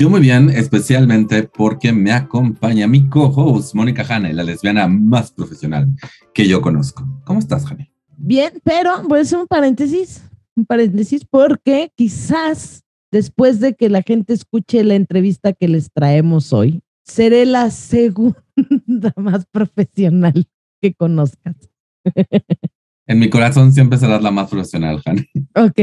Yo muy bien, especialmente porque me acompaña mi co-host, Mónica Hane, la lesbiana más profesional que yo conozco. ¿Cómo estás, Hane? Bien, pero voy a hacer un paréntesis, un paréntesis, porque quizás después de que la gente escuche la entrevista que les traemos hoy, seré la segunda más profesional que conozcas. En mi corazón siempre serás la más profesional, Hane. Ok,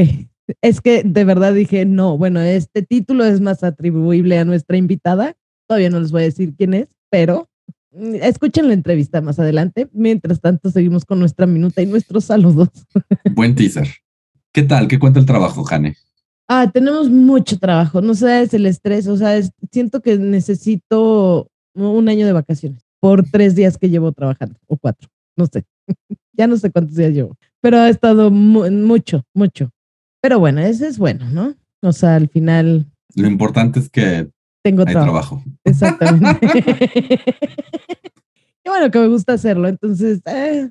es que de verdad dije, no, bueno, este título es más atribuible a nuestra invitada. Todavía no les voy a decir quién es, pero mm, escuchen la entrevista más adelante. Mientras tanto, seguimos con nuestra minuta y nuestros saludos. Buen teaser. ¿Qué tal? ¿Qué cuenta el trabajo, Jane? Ah, tenemos mucho trabajo. No sé, es el estrés. O sea, siento que necesito un año de vacaciones por tres días que llevo trabajando, o cuatro, no sé. ya no sé cuántos días llevo, pero ha estado mucho, mucho. Pero bueno, ese es bueno, ¿no? O sea, al final. Lo importante es que tengo hay trabajo. Exactamente. Qué bueno que me gusta hacerlo, entonces eh,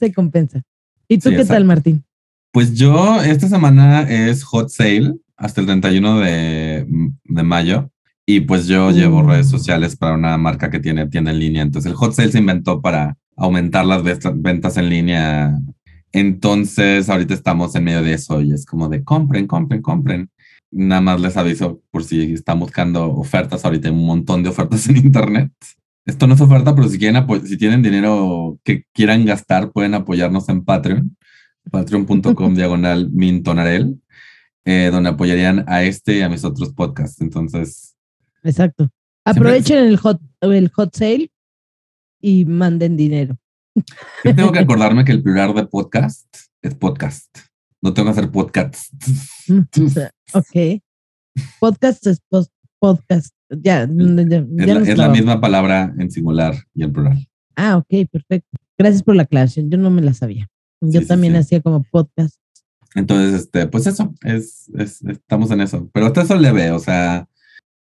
se compensa. ¿Y tú qué tal, Martín? Pues yo, esta semana es hot sale hasta el 31 de, de mayo. Y pues yo llevo mm. redes sociales para una marca que tiene tienda en línea. Entonces el hot sale se inventó para aumentar las ventas en línea entonces, ahorita estamos en medio de eso y es como de compren, compren, compren. Nada más les aviso por si están buscando ofertas. Ahorita hay un montón de ofertas en Internet. Esto no es oferta, pero si quieren, si tienen dinero que quieran gastar, pueden apoyarnos en Patreon, patreon.com diagonal mintonarel, eh, donde apoyarían a este y a mis otros podcasts. Entonces. Exacto. Aprovechen el hot, el hot sale y manden dinero. Yo tengo que acordarme que el plural de podcast es podcast. No tengo que hacer podcast. ok. Podcast es podcast. Ya, es, la, misma palabra en singular y en plural. Ah, ok, perfecto. Gracias por la aclaración. Yo no me la sabía. Yo también hacía como podcast. Entonces, este, pues eso, es, estamos en eso. Pero hasta eso le veo, o sea,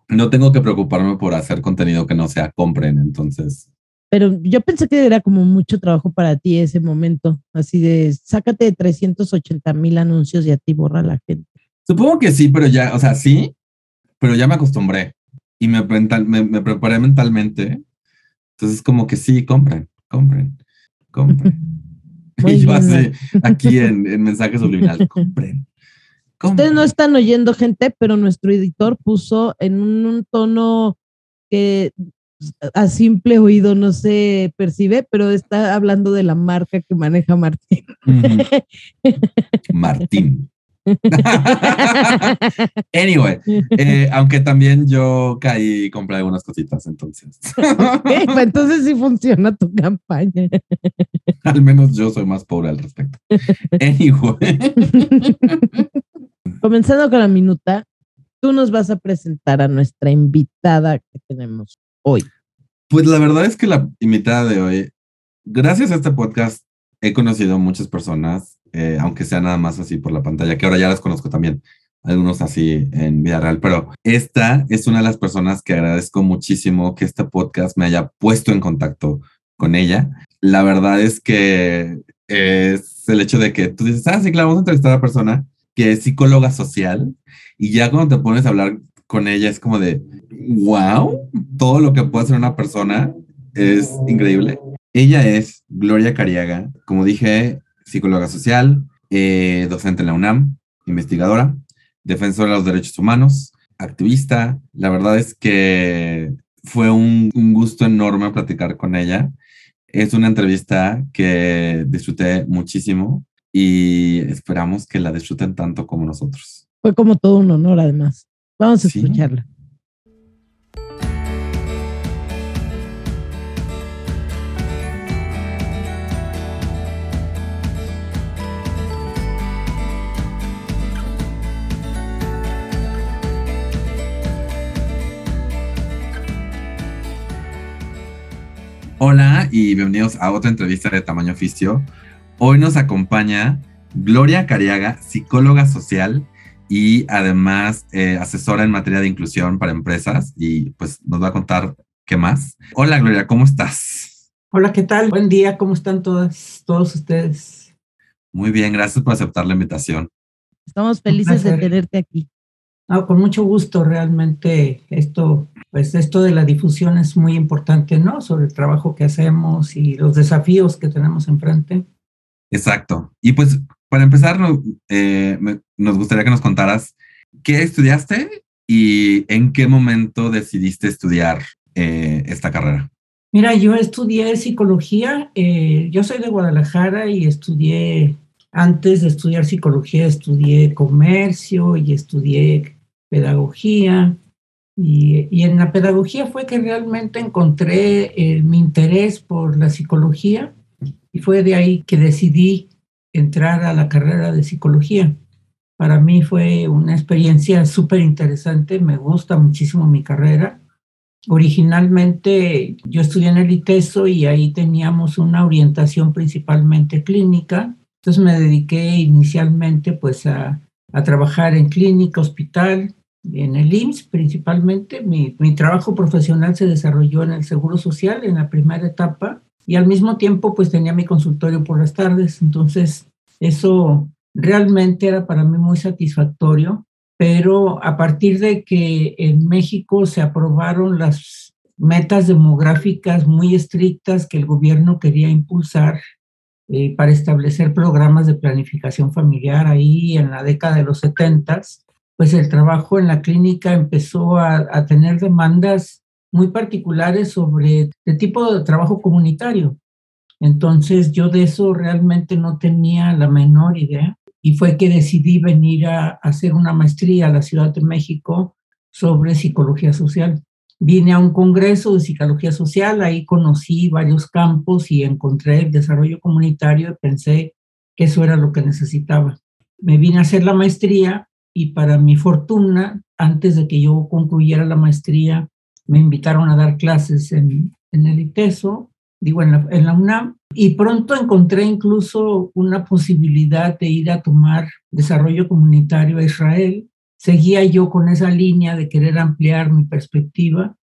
no tengo que preocuparme por hacer contenido que no sea compren, entonces pero yo pensé que era como mucho trabajo para ti ese momento, así de sácate 380 mil anuncios y a ti borra la gente. Supongo que sí, pero ya, o sea, sí, pero ya me acostumbré y me, me, preparé mentalmente. Entonces, como que sí, compren, compren, compren. y yo así, aquí en, en mensajes subliminal, compren. Ustedes no están oyendo gente, pero nuestro editor puso en un tono que a simple oído no se percibe, pero está hablando de la marca que maneja Martín. Martín. anyway, eh, aunque también yo caí y compré algunas cositas, entonces. Pues entonces sí funciona tu campaña. al menos yo soy más pobre al respecto. Anyway. Comenzando con la minuta, tú nos vas a presentar a nuestra invitada que tenemos hoy? Pues la verdad es que la invitada de hoy, gracias a este podcast, he conocido muchas personas, eh, aunque sea nada más así por la pantalla, que ahora ya las conozco también, algunos así en vida real, pero esta es una de las personas que agradezco muchísimo que este podcast me haya puesto en contacto con ella. La verdad es que es el hecho de que tú dices, ah, sí, claro, vamos a entrevistar a una persona que es psicóloga social y ya cuando te pones a hablar con ella es como de, wow, todo lo que puede hacer una persona es increíble. Ella es Gloria Cariaga, como dije, psicóloga social, eh, docente en la UNAM, investigadora, defensora de los derechos humanos, activista. La verdad es que fue un, un gusto enorme platicar con ella. Es una entrevista que disfruté muchísimo y esperamos que la disfruten tanto como nosotros. Fue como todo un honor, además. Vamos a escucharla. Hola y bienvenidos a otra entrevista de Tamaño Oficio. Hoy nos acompaña Gloria Cariaga, psicóloga social y además eh, asesora en materia de inclusión para empresas y pues nos va a contar qué más. Hola Gloria, ¿cómo estás? Hola, ¿qué tal? Buen día, ¿cómo están todas, todos ustedes? Muy bien, gracias por aceptar la invitación. Estamos felices de tenerte aquí. Con mucho gusto, realmente esto, pues esto de la difusión es muy importante, ¿no? Sobre el trabajo que hacemos y los desafíos que tenemos enfrente. Exacto. Y pues para empezar, eh, nos gustaría que nos contaras qué estudiaste y en qué momento decidiste estudiar eh, esta carrera. Mira, yo estudié psicología, eh, yo soy de Guadalajara y estudié antes de estudiar psicología, estudié comercio y estudié pedagogía. Y, en la pedagogía fue que realmente encontré eh, mi interés por la psicología y fue de ahí que decidí entrar a la carrera de psicología. Para mí fue una experiencia súper interesante, me gusta muchísimo mi carrera. Originalmente yo estudié en el ITESO y ahí teníamos una orientación principalmente clínica entonces me dediqué inicialmente pues a, trabajar en clínica, hospital, en el IMSS principalmente. Mi, mi, trabajo profesional se desarrolló en el Seguro Social en la primera etapa y al mismo tiempo pues tenía mi consultorio por las tardes. Entonces eso realmente era para mí muy satisfactorio, pero a partir de que en México se aprobaron las metas demográficas muy estrictas que el gobierno quería impulsar eh, para establecer programas de planificación familiar ahí en la década de los 70, pues el trabajo en la clínica empezó a, a tener demandas muy particulares sobre el tipo de trabajo comunitario. Entonces yo de eso realmente no tenía la menor idea y fue que decidí venir a hacer una maestría a la Ciudad de México sobre psicología social vine a un congreso de psicología social, ahí conocí varios campos y encontré el desarrollo comunitario y pensé que eso era lo que necesitaba. Me vine a hacer la maestría y para mi fortuna, antes de que yo concluyera la maestría, me invitaron a dar clases en, en el ITESO, digo, en la, en la UNAM, y pronto encontré incluso una posibilidad de ir a tomar desarrollo comunitario a Israel seguía yo con esa línea de querer ampliar mi perspectiva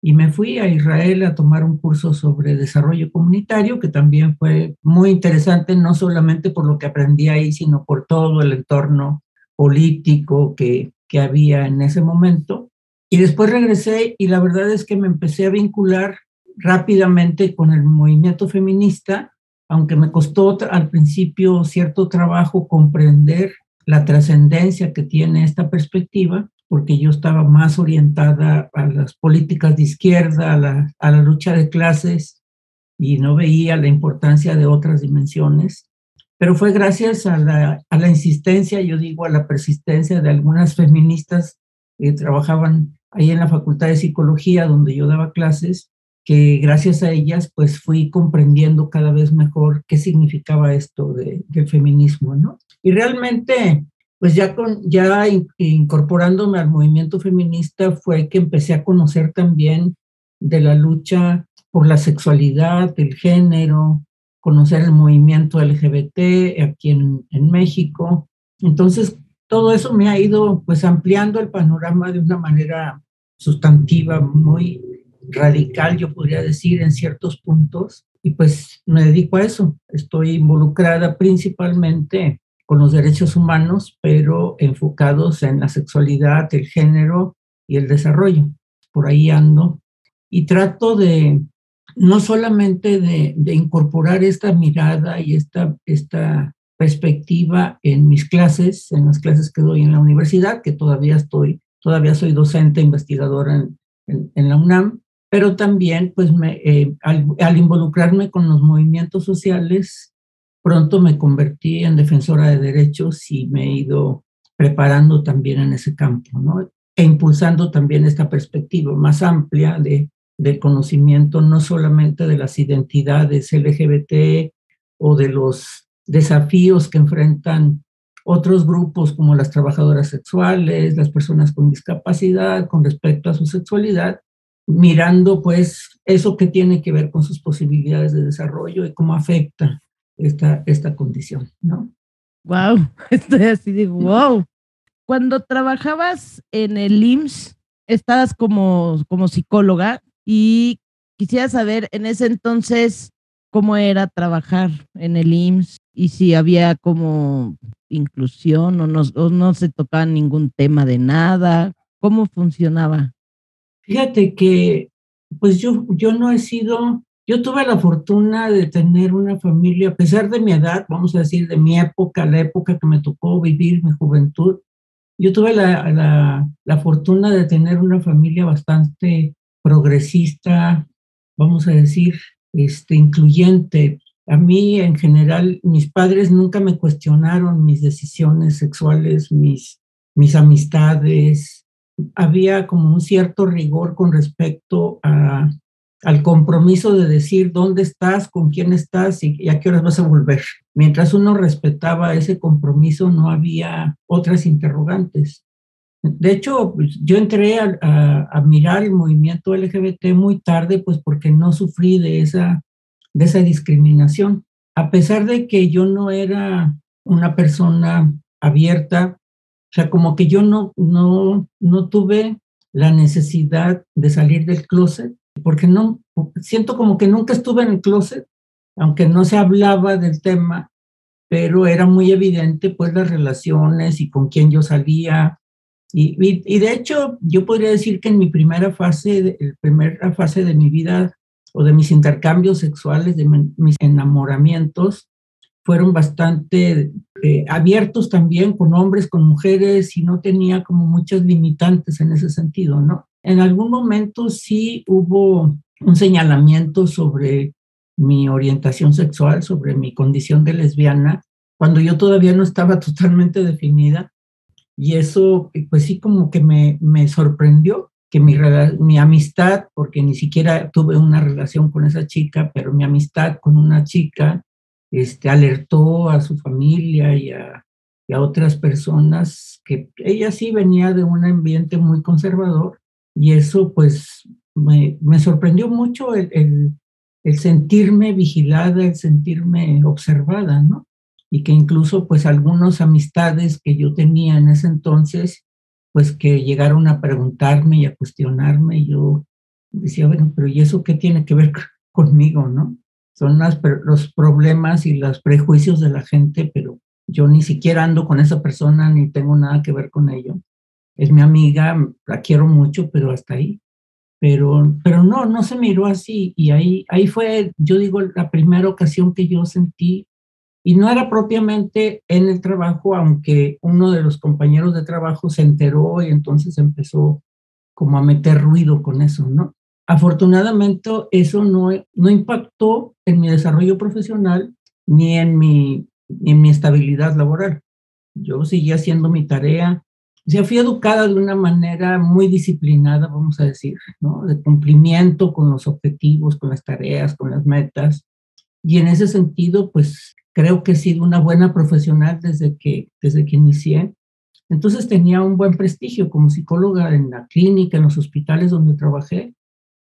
y me fui a Israel a tomar un curso sobre desarrollo comunitario, que también fue muy interesante, no solamente por lo que aprendí ahí, sino por todo el entorno político que, que había en ese momento. Y después regresé y la verdad es que me empecé a vincular rápidamente con el movimiento feminista, aunque me costó al principio cierto trabajo comprender la trascendencia que tiene esta perspectiva, porque yo estaba más orientada a las políticas de izquierda, a la, a la lucha de clases y no veía la importancia de otras dimensiones. Pero fue gracias a la, a la insistencia, yo digo, a la persistencia de algunas feministas que trabajaban ahí en la Facultad de Psicología, donde yo daba clases, que gracias a ellas pues fui comprendiendo cada vez mejor qué significaba esto de, del feminismo, ¿no? Y realmente, pues ya, con, ya incorporándome al movimiento feminista fue que empecé a conocer también de la lucha por la sexualidad, el género, conocer el movimiento LGBT aquí en, en México. Entonces, todo eso me ha ido pues ampliando el panorama de una manera sustantiva, muy, radical, yo podría decir, en ciertos puntos. Y pues me dedico a eso. Estoy involucrada principalmente con los derechos humanos, pero enfocados en la sexualidad, el género y el desarrollo. Por ahí ando. Y trato de, no solamente de, de incorporar esta mirada y esta, esta perspectiva en mis clases, en las clases que doy en la universidad, que todavía estoy, todavía soy docente investigadora en, en, en la UNAM, pero también pues me, eh, al, involucrarme con los movimientos sociales, pronto me convertí en defensora de derechos y me he ido preparando también en ese campo, ¿no? E impulsando también esta perspectiva más amplia de, del conocimiento no solamente de las identidades LGBT o de los desafíos que enfrentan otros grupos como las trabajadoras sexuales, las personas con discapacidad con respecto a su sexualidad, mirando pues eso que tiene que ver con sus posibilidades de desarrollo y cómo afecta esta, esta condición, ¿no? Wow, estoy así de wow. Cuando trabajabas en el IMSS, estabas como, como psicóloga y quisiera saber en ese entonces cómo era trabajar en el IMSS y si había como inclusión o no, o no se tocaba ningún tema de nada, cómo funcionaba. Fíjate que, pues yo, yo no he sido, yo tuve la fortuna de tener una familia, a pesar de mi edad, vamos a decir, de mi época, la época que me tocó vivir mi juventud, yo tuve la, la, la fortuna de tener una familia bastante progresista, vamos a decir, este, incluyente. A mí, en general, mis padres nunca me cuestionaron mis decisiones sexuales, mis, mis amistades. Había como un cierto rigor con respecto a, al compromiso de decir dónde estás, con quién estás y, a qué horas vas a volver. Mientras uno respetaba ese compromiso, no había otras interrogantes. De hecho, pues, yo entré a, a, mirar el movimiento LGBT muy tarde, pues porque no sufrí de esa, de esa discriminación. A pesar de que yo no era una persona abierta, o sea, como que yo no, no, no tuve la necesidad de salir del closet, porque no, siento como que nunca estuve en el closet, aunque no se hablaba del tema, pero era muy evidente pues las relaciones y con quién yo salía, y, de hecho, yo podría decir que en mi primera fase, la primera fase de mi vida o de mis intercambios sexuales, de mis enamoramientos, fueron bastante eh, abiertos también con hombres, con mujeres, y no tenía como muchas limitantes en ese sentido, ¿no? En algún momento sí hubo un señalamiento sobre mi orientación sexual, sobre mi condición de lesbiana, cuando yo todavía no estaba totalmente definida y eso, pues sí, como que me, me sorprendió que mi, mi amistad, porque ni siquiera tuve una relación con esa chica, pero mi amistad con una chica este, alertó a su familia y a, a otras personas que ella sí venía de un ambiente muy conservador y eso pues me, me sorprendió mucho el, el, el, sentirme vigilada, el sentirme observada, ¿no? Y que incluso pues algunas amistades que yo tenía en ese entonces, pues que llegaron a preguntarme y a cuestionarme, y yo decía, bueno, pero ¿y eso qué tiene que ver conmigo, no? Son las, los problemas y los prejuicios de la gente, pero yo ni siquiera ando con esa persona ni tengo nada que ver con ello. Es mi amiga, la quiero mucho, pero hasta ahí. Pero, pero no, no se miró así. Y ahí, ahí fue, yo digo, la primera ocasión que yo sentí y no era propiamente en el trabajo, aunque uno de los compañeros de trabajo se enteró y entonces empezó como a meter ruido con eso, ¿no? Afortunadamente eso no, no impactó en mi desarrollo profesional ni en mi, en mi estabilidad laboral. Yo seguía haciendo mi tarea. O sea, fui educada de una manera muy disciplinada, vamos a decir, ¿no? De cumplimiento con los objetivos, con las tareas, con las metas. Y en ese sentido, pues creo que he sido una buena profesional desde que, desde que inicié. Entonces tenía un buen prestigio como psicóloga en la clínica, en los hospitales donde trabajé.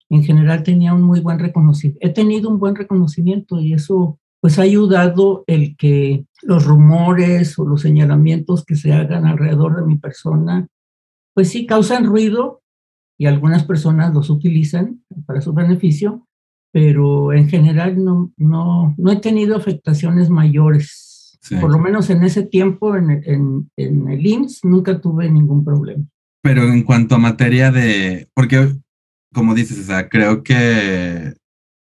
En general tenía un muy buen reconocimiento. He tenido un buen reconocimiento y eso pues ha ayudado el que los rumores o los señalamientos que se hagan alrededor de mi persona, pues sí causan ruido y algunas personas los utilizan para su beneficio, pero en general no, no, no he tenido afectaciones mayores. Por lo menos en ese tiempo en, en, en el IMSS nunca tuve ningún problema. Pero en cuanto a materia de, porque como dices, o sea, creo que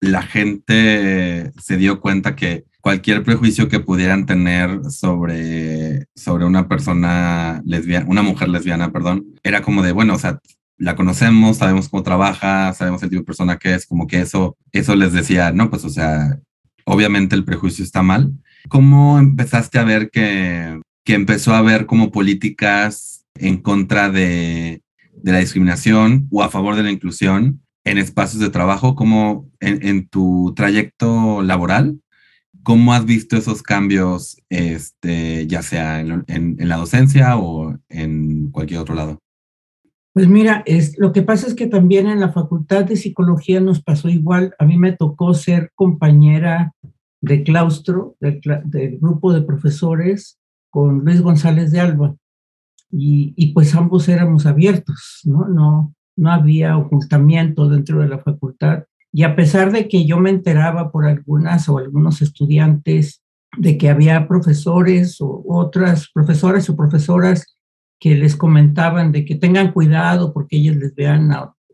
la gente se dio cuenta que cualquier prejuicio que pudieran tener sobre, sobre una persona lesbiana, una mujer lesbiana, perdón, era como de, bueno, o sea, la conocemos, sabemos cómo trabaja, sabemos el tipo de persona que es, como que eso, eso les decía, no, pues o sea, obviamente el prejuicio está mal. ¿Cómo empezaste a ver que, que empezó a haber como políticas en contra de, de la discriminación o a favor de la inclusión en espacios de trabajo, como en, en tu trayecto laboral? ¿Cómo has visto esos cambios, este, ya sea en, en, en, la docencia o en cualquier otro lado? Pues mira, es, lo que pasa es que también en la Facultad de Psicología nos pasó igual. A mí me tocó ser compañera de claustro del, grupo de profesores con Luis González de Alba. Y, y, pues ambos éramos abiertos, ¿no? No, no había ocultamiento dentro de la facultad. Y a pesar de que yo me enteraba por algunas o algunos estudiantes de que había profesores o otras profesoras o profesoras que les comentaban de que tengan cuidado porque ellos les vean,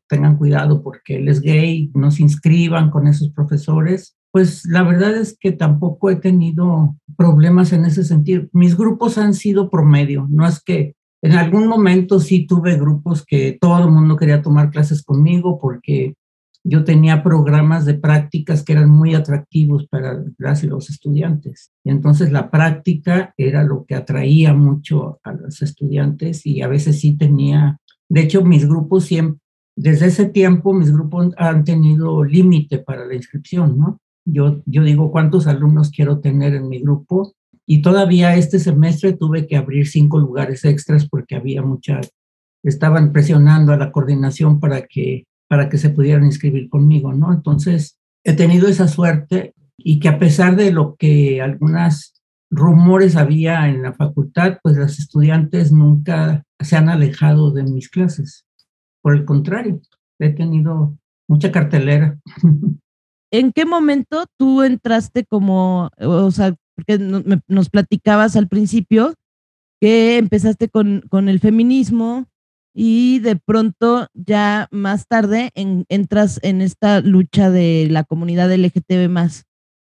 tengan cuidado porque él es gay, no se inscriban con esos profesores. Pues la verdad es que tampoco he tenido problemas en ese sentido. Mis grupos han sido promedio, no es que en algún momento sí tuve grupos que todo el mundo quería tomar clases conmigo porque yo tenía programas de prácticas que eran muy atractivos para las y los estudiantes. Y entonces la práctica era lo que atraía mucho a los estudiantes y a veces sí tenía, de hecho mis grupos siempre, desde ese tiempo mis grupos han tenido límite para la inscripción, ¿no? Yo, yo digo cuántos alumnos quiero tener en mi grupo y todavía este semestre tuve que abrir cinco lugares extras porque había muchas, estaban presionando a la coordinación para que para que se pudieran inscribir conmigo, ¿no? Entonces, he tenido esa suerte y que a pesar de lo que algunas rumores había en la facultad, pues los estudiantes nunca se han alejado de mis clases. Por el contrario, he tenido mucha cartelera. ¿En qué momento tú entraste como, o sea, porque nos platicabas al principio que empezaste con el feminismo, y de pronto ya más tarde entras en esta lucha de la comunidad LGTB más.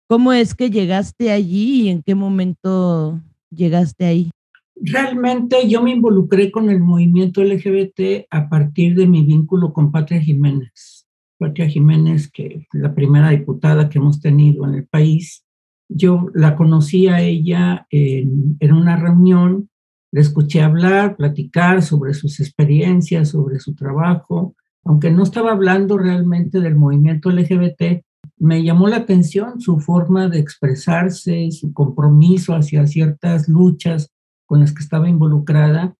¿Cómo es que llegaste allí y en qué momento llegaste ahí? Realmente yo me involucré con el movimiento LGBT a partir de mi vínculo con Patria Jiménez. Patria Jiménez, que la primera diputada que hemos tenido en el país, yo la conocí a ella en, en una reunión le escuché hablar, platicar sobre sus experiencias, sobre su trabajo, aunque no estaba hablando realmente del movimiento LGBT, me llamó la atención su forma de expresarse, su compromiso hacia ciertas luchas con las que estaba involucrada.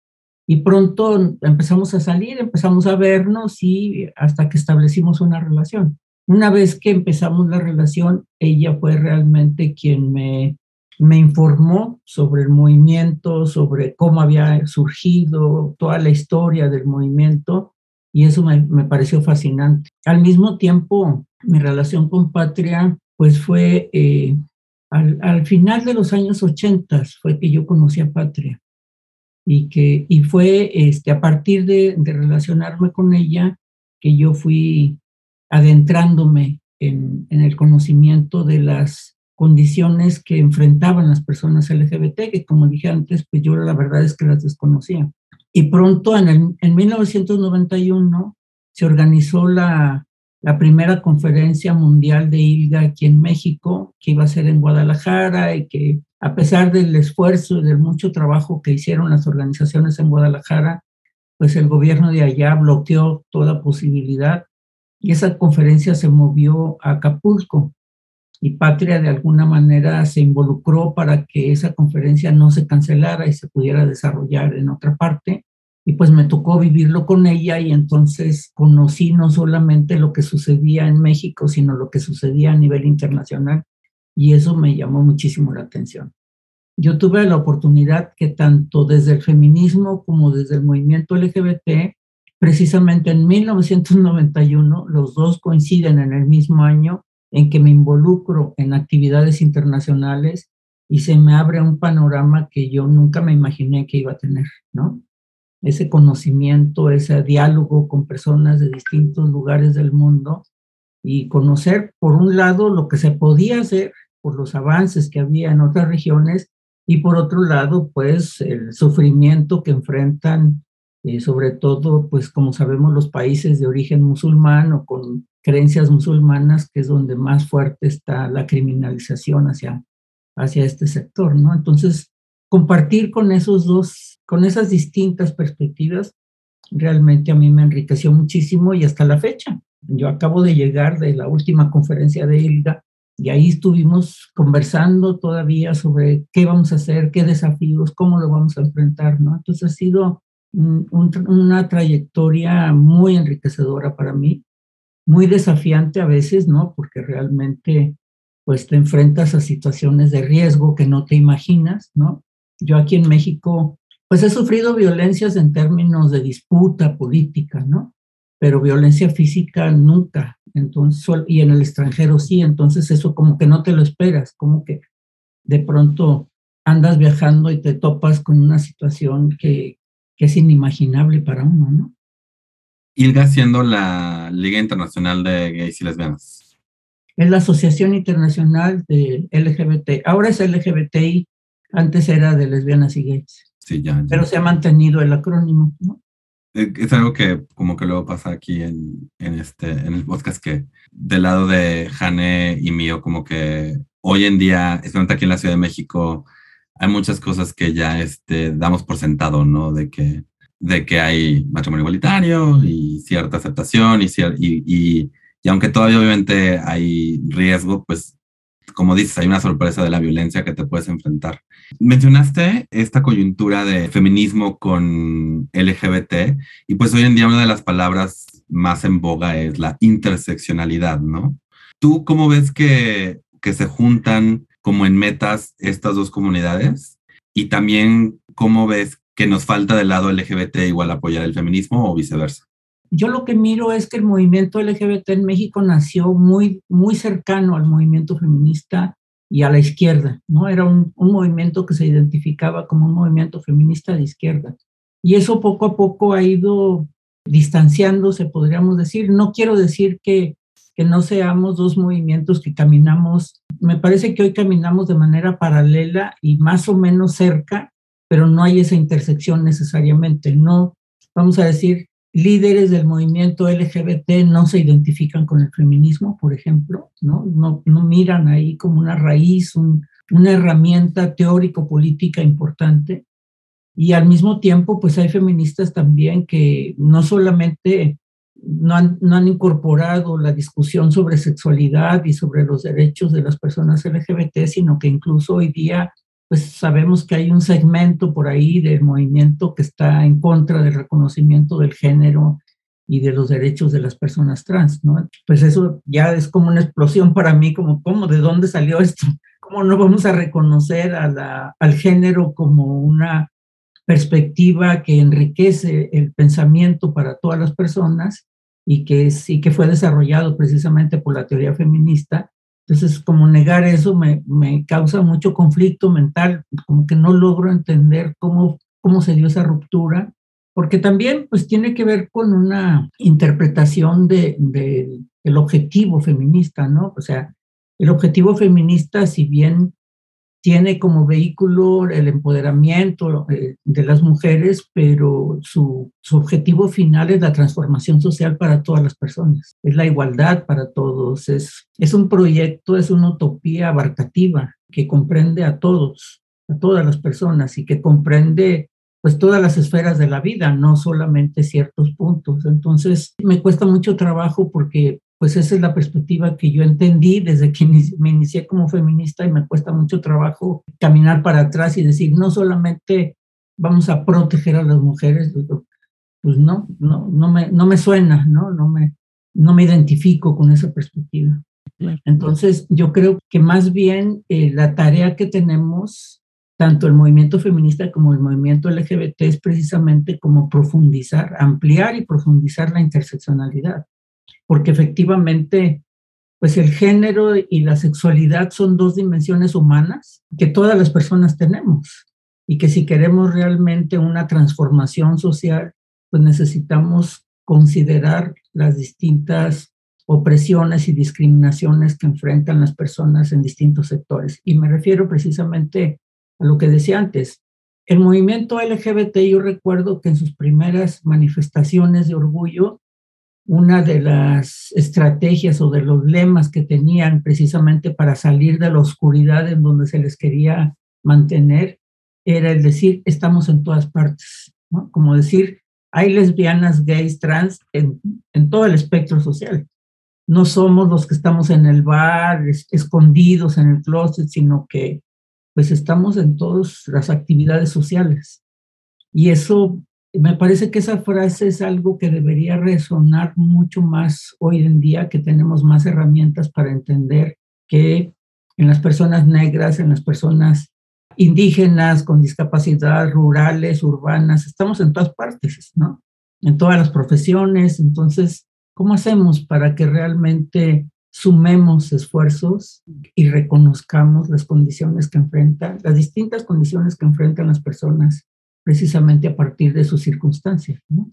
Y pronto empezamos a salir, empezamos a vernos y hasta que establecimos una relación. Una vez que empezamos la relación, ella fue realmente quien me me informó sobre el movimiento, sobre cómo había surgido, toda la historia del movimiento, y eso me, pareció fascinante. Al mismo tiempo, mi relación con Patria, pues fue eh, al, final de los años 80, fue que yo conocí a Patria. Y, que, y fue este, a partir de, de relacionarme con ella que yo fui adentrándome en, en el conocimiento de las condiciones que enfrentaban las personas LGBT, que como dije antes, pues yo la verdad es que las desconocía. Y pronto, en, el, en 1991, se organizó la, la primera conferencia mundial de ILGA aquí en México, que iba a ser en Guadalajara y que a pesar del esfuerzo y del mucho trabajo que hicieron las organizaciones en Guadalajara, pues el gobierno de allá bloqueó toda posibilidad y esa conferencia se movió a Acapulco y Patria de alguna manera se involucró para que esa conferencia no se cancelara y se pudiera desarrollar en otra parte. Y pues me tocó vivirlo con ella y entonces conocí no solamente lo que sucedía en México, sino lo que sucedía a nivel internacional y eso me llamó muchísimo la atención. Yo tuve la oportunidad que tanto desde el feminismo como desde el movimiento LGBT, precisamente en 1991, los dos coinciden en el mismo año, en que me involucro en actividades internacionales y se me abre un panorama que yo nunca me imaginé que iba a tener, ¿no? Ese conocimiento, ese diálogo con personas de distintos lugares del mundo y conocer, por un lado, lo que se podía hacer por los avances que había en otras regiones y por otro lado, pues el sufrimiento que enfrentan, eh, sobre todo, pues como sabemos, los países de origen musulmán o con creencias musulmanas, que es donde más fuerte está la criminalización hacia, hacia este sector, ¿no? Entonces, compartir con esos dos, con esas distintas perspectivas, realmente a mí me enriqueció muchísimo y hasta la fecha. Yo acabo de llegar de la última conferencia de ILGA y ahí estuvimos conversando todavía sobre qué vamos a hacer, qué desafíos, cómo lo vamos a enfrentar, ¿no? Entonces ha sido una trayectoria muy enriquecedora para mí, muy desafiante a veces, ¿no? Porque realmente pues te enfrentas a situaciones de riesgo que no te imaginas, ¿no? Yo aquí en México pues he sufrido violencias en términos de disputa política, ¿no? Pero violencia física nunca, entonces, y en el extranjero sí, entonces eso como que no te lo esperas, como que de pronto andas viajando y te topas con una situación que, que es inimaginable para uno, ¿no? ILGA siendo la Liga Internacional de Gays y Lesbianas. Es la Asociación Internacional de LGBT. Ahora es LGBTI, antes era de lesbianas y gays. Sí, ya, Pero se ha mantenido el acrónimo, ¿no? Eh, es algo que como que luego pasa aquí en, en, este, en el podcast que del lado de Jane y mío, como que hoy en día, especialmente aquí en la Ciudad de México, hay muchas cosas que ya este, damos por sentado, ¿no? De que, de que hay matrimonio igualitario y cierta aceptación y, y, y, aunque todavía obviamente hay riesgo, pues como dices, hay una sorpresa de la violencia que te puedes enfrentar. Mencionaste esta coyuntura de feminismo con LGBT y pues hoy en día una de las palabras más en boga es la interseccionalidad, ¿no? ¿Tú cómo ves que, que se juntan como en metas estas dos comunidades? Y también, ¿cómo ves que nos falta del lado LGBT igual apoyar el feminismo o viceversa? Yo lo que miro es que el movimiento LGBT en México nació muy, muy cercano al movimiento feminista y a la izquierda, ¿no? Era un, un movimiento que se identificaba como un movimiento feminista de izquierda. Y eso poco a poco ha ido distanciándose, podríamos decir. No quiero decir que que no seamos dos movimientos que caminamos, me parece que hoy caminamos de manera paralela y más o menos cerca, pero no hay esa intersección necesariamente. No, vamos a decir, líderes del movimiento LGBT no se identifican con el feminismo, por ejemplo, ¿no? No, miran ahí como una raíz, una herramienta teórico-política importante. Y al mismo tiempo, pues hay feministas también que no solamente no han, no han incorporado la discusión sobre sexualidad y sobre los derechos de las personas LGBT, sino que incluso hoy día pues sabemos que hay un segmento por ahí del movimiento que está en contra del reconocimiento del género y de los derechos de las personas trans, ¿no? Pues eso ya es como una explosión para mí, como, ¿cómo? ¿De dónde salió esto? ¿Cómo no vamos a reconocer a la, al género como una perspectiva que enriquece el pensamiento para todas las personas y que, sí que fue desarrollado precisamente por la teoría feminista. Entonces, como negar eso me, me causa mucho conflicto mental, como que no logro entender cómo, cómo se dio esa ruptura, porque también pues tiene que ver con una interpretación del de, el objetivo feminista, ¿no? O sea, el objetivo feminista, si bien tiene como vehículo el empoderamiento eh, de las mujeres, pero su, su, objetivo final es la transformación social para todas las personas, es la igualdad para todos, es, es un proyecto, es una utopía abarcativa que comprende a todos, a todas las personas y que comprende pues todas las esferas de la vida, no solamente ciertos puntos. Entonces, me cuesta mucho trabajo porque pues esa es la perspectiva que yo entendí desde que me inicié como feminista y me cuesta mucho trabajo caminar para atrás y decir, no solamente vamos a proteger a las mujeres, pues no, no, no me, no me suena, ¿no? No me, no me identifico con esa perspectiva. Entonces, yo creo que más bien eh, la tarea que tenemos, tanto el movimiento feminista como el movimiento LGBT, es precisamente como profundizar, ampliar y profundizar la interseccionalidad porque efectivamente, pues el género y la sexualidad son dos dimensiones humanas que todas las personas tenemos y que si queremos realmente una transformación social, pues necesitamos considerar las distintas opresiones y discriminaciones que enfrentan las personas en distintos sectores. Y me refiero precisamente a lo que decía antes. El movimiento LGBT, yo recuerdo que en sus primeras manifestaciones de orgullo una de las estrategias o de los lemas que tenían precisamente para salir de la oscuridad en donde se les quería mantener era el decir, estamos en todas partes. Como decir, hay lesbianas, gays, trans en, en todo el espectro social. No somos los que estamos en el bar, escondidos en el closet, sino que pues estamos en todas las actividades sociales. Y eso me parece que esa frase es algo que debería resonar mucho más hoy en día, que tenemos más herramientas para entender que en las personas negras, en las personas indígenas, con discapacidad, rurales, urbanas, estamos en todas partes, ¿no? En todas las profesiones. Entonces, ¿cómo hacemos para que realmente sumemos esfuerzos y reconozcamos las condiciones que enfrentan, las distintas condiciones que enfrentan las personas precisamente a partir de sus circunstancias, ¿no?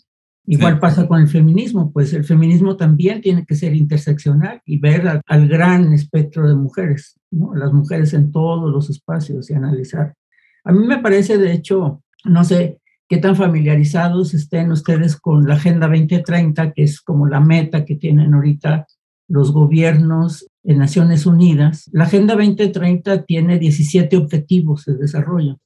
Igual pasa con el feminismo, pues el feminismo también tiene que ser interseccional y ver al, gran espectro de mujeres, ¿no? las mujeres en todos los espacios y analizar. A mí me parece, de hecho, no sé qué tan familiarizados estén ustedes con la Agenda 2030, que es como la meta que tienen ahorita los gobiernos en Naciones Unidas. La Agenda 2030 tiene 17 objetivos de desarrollo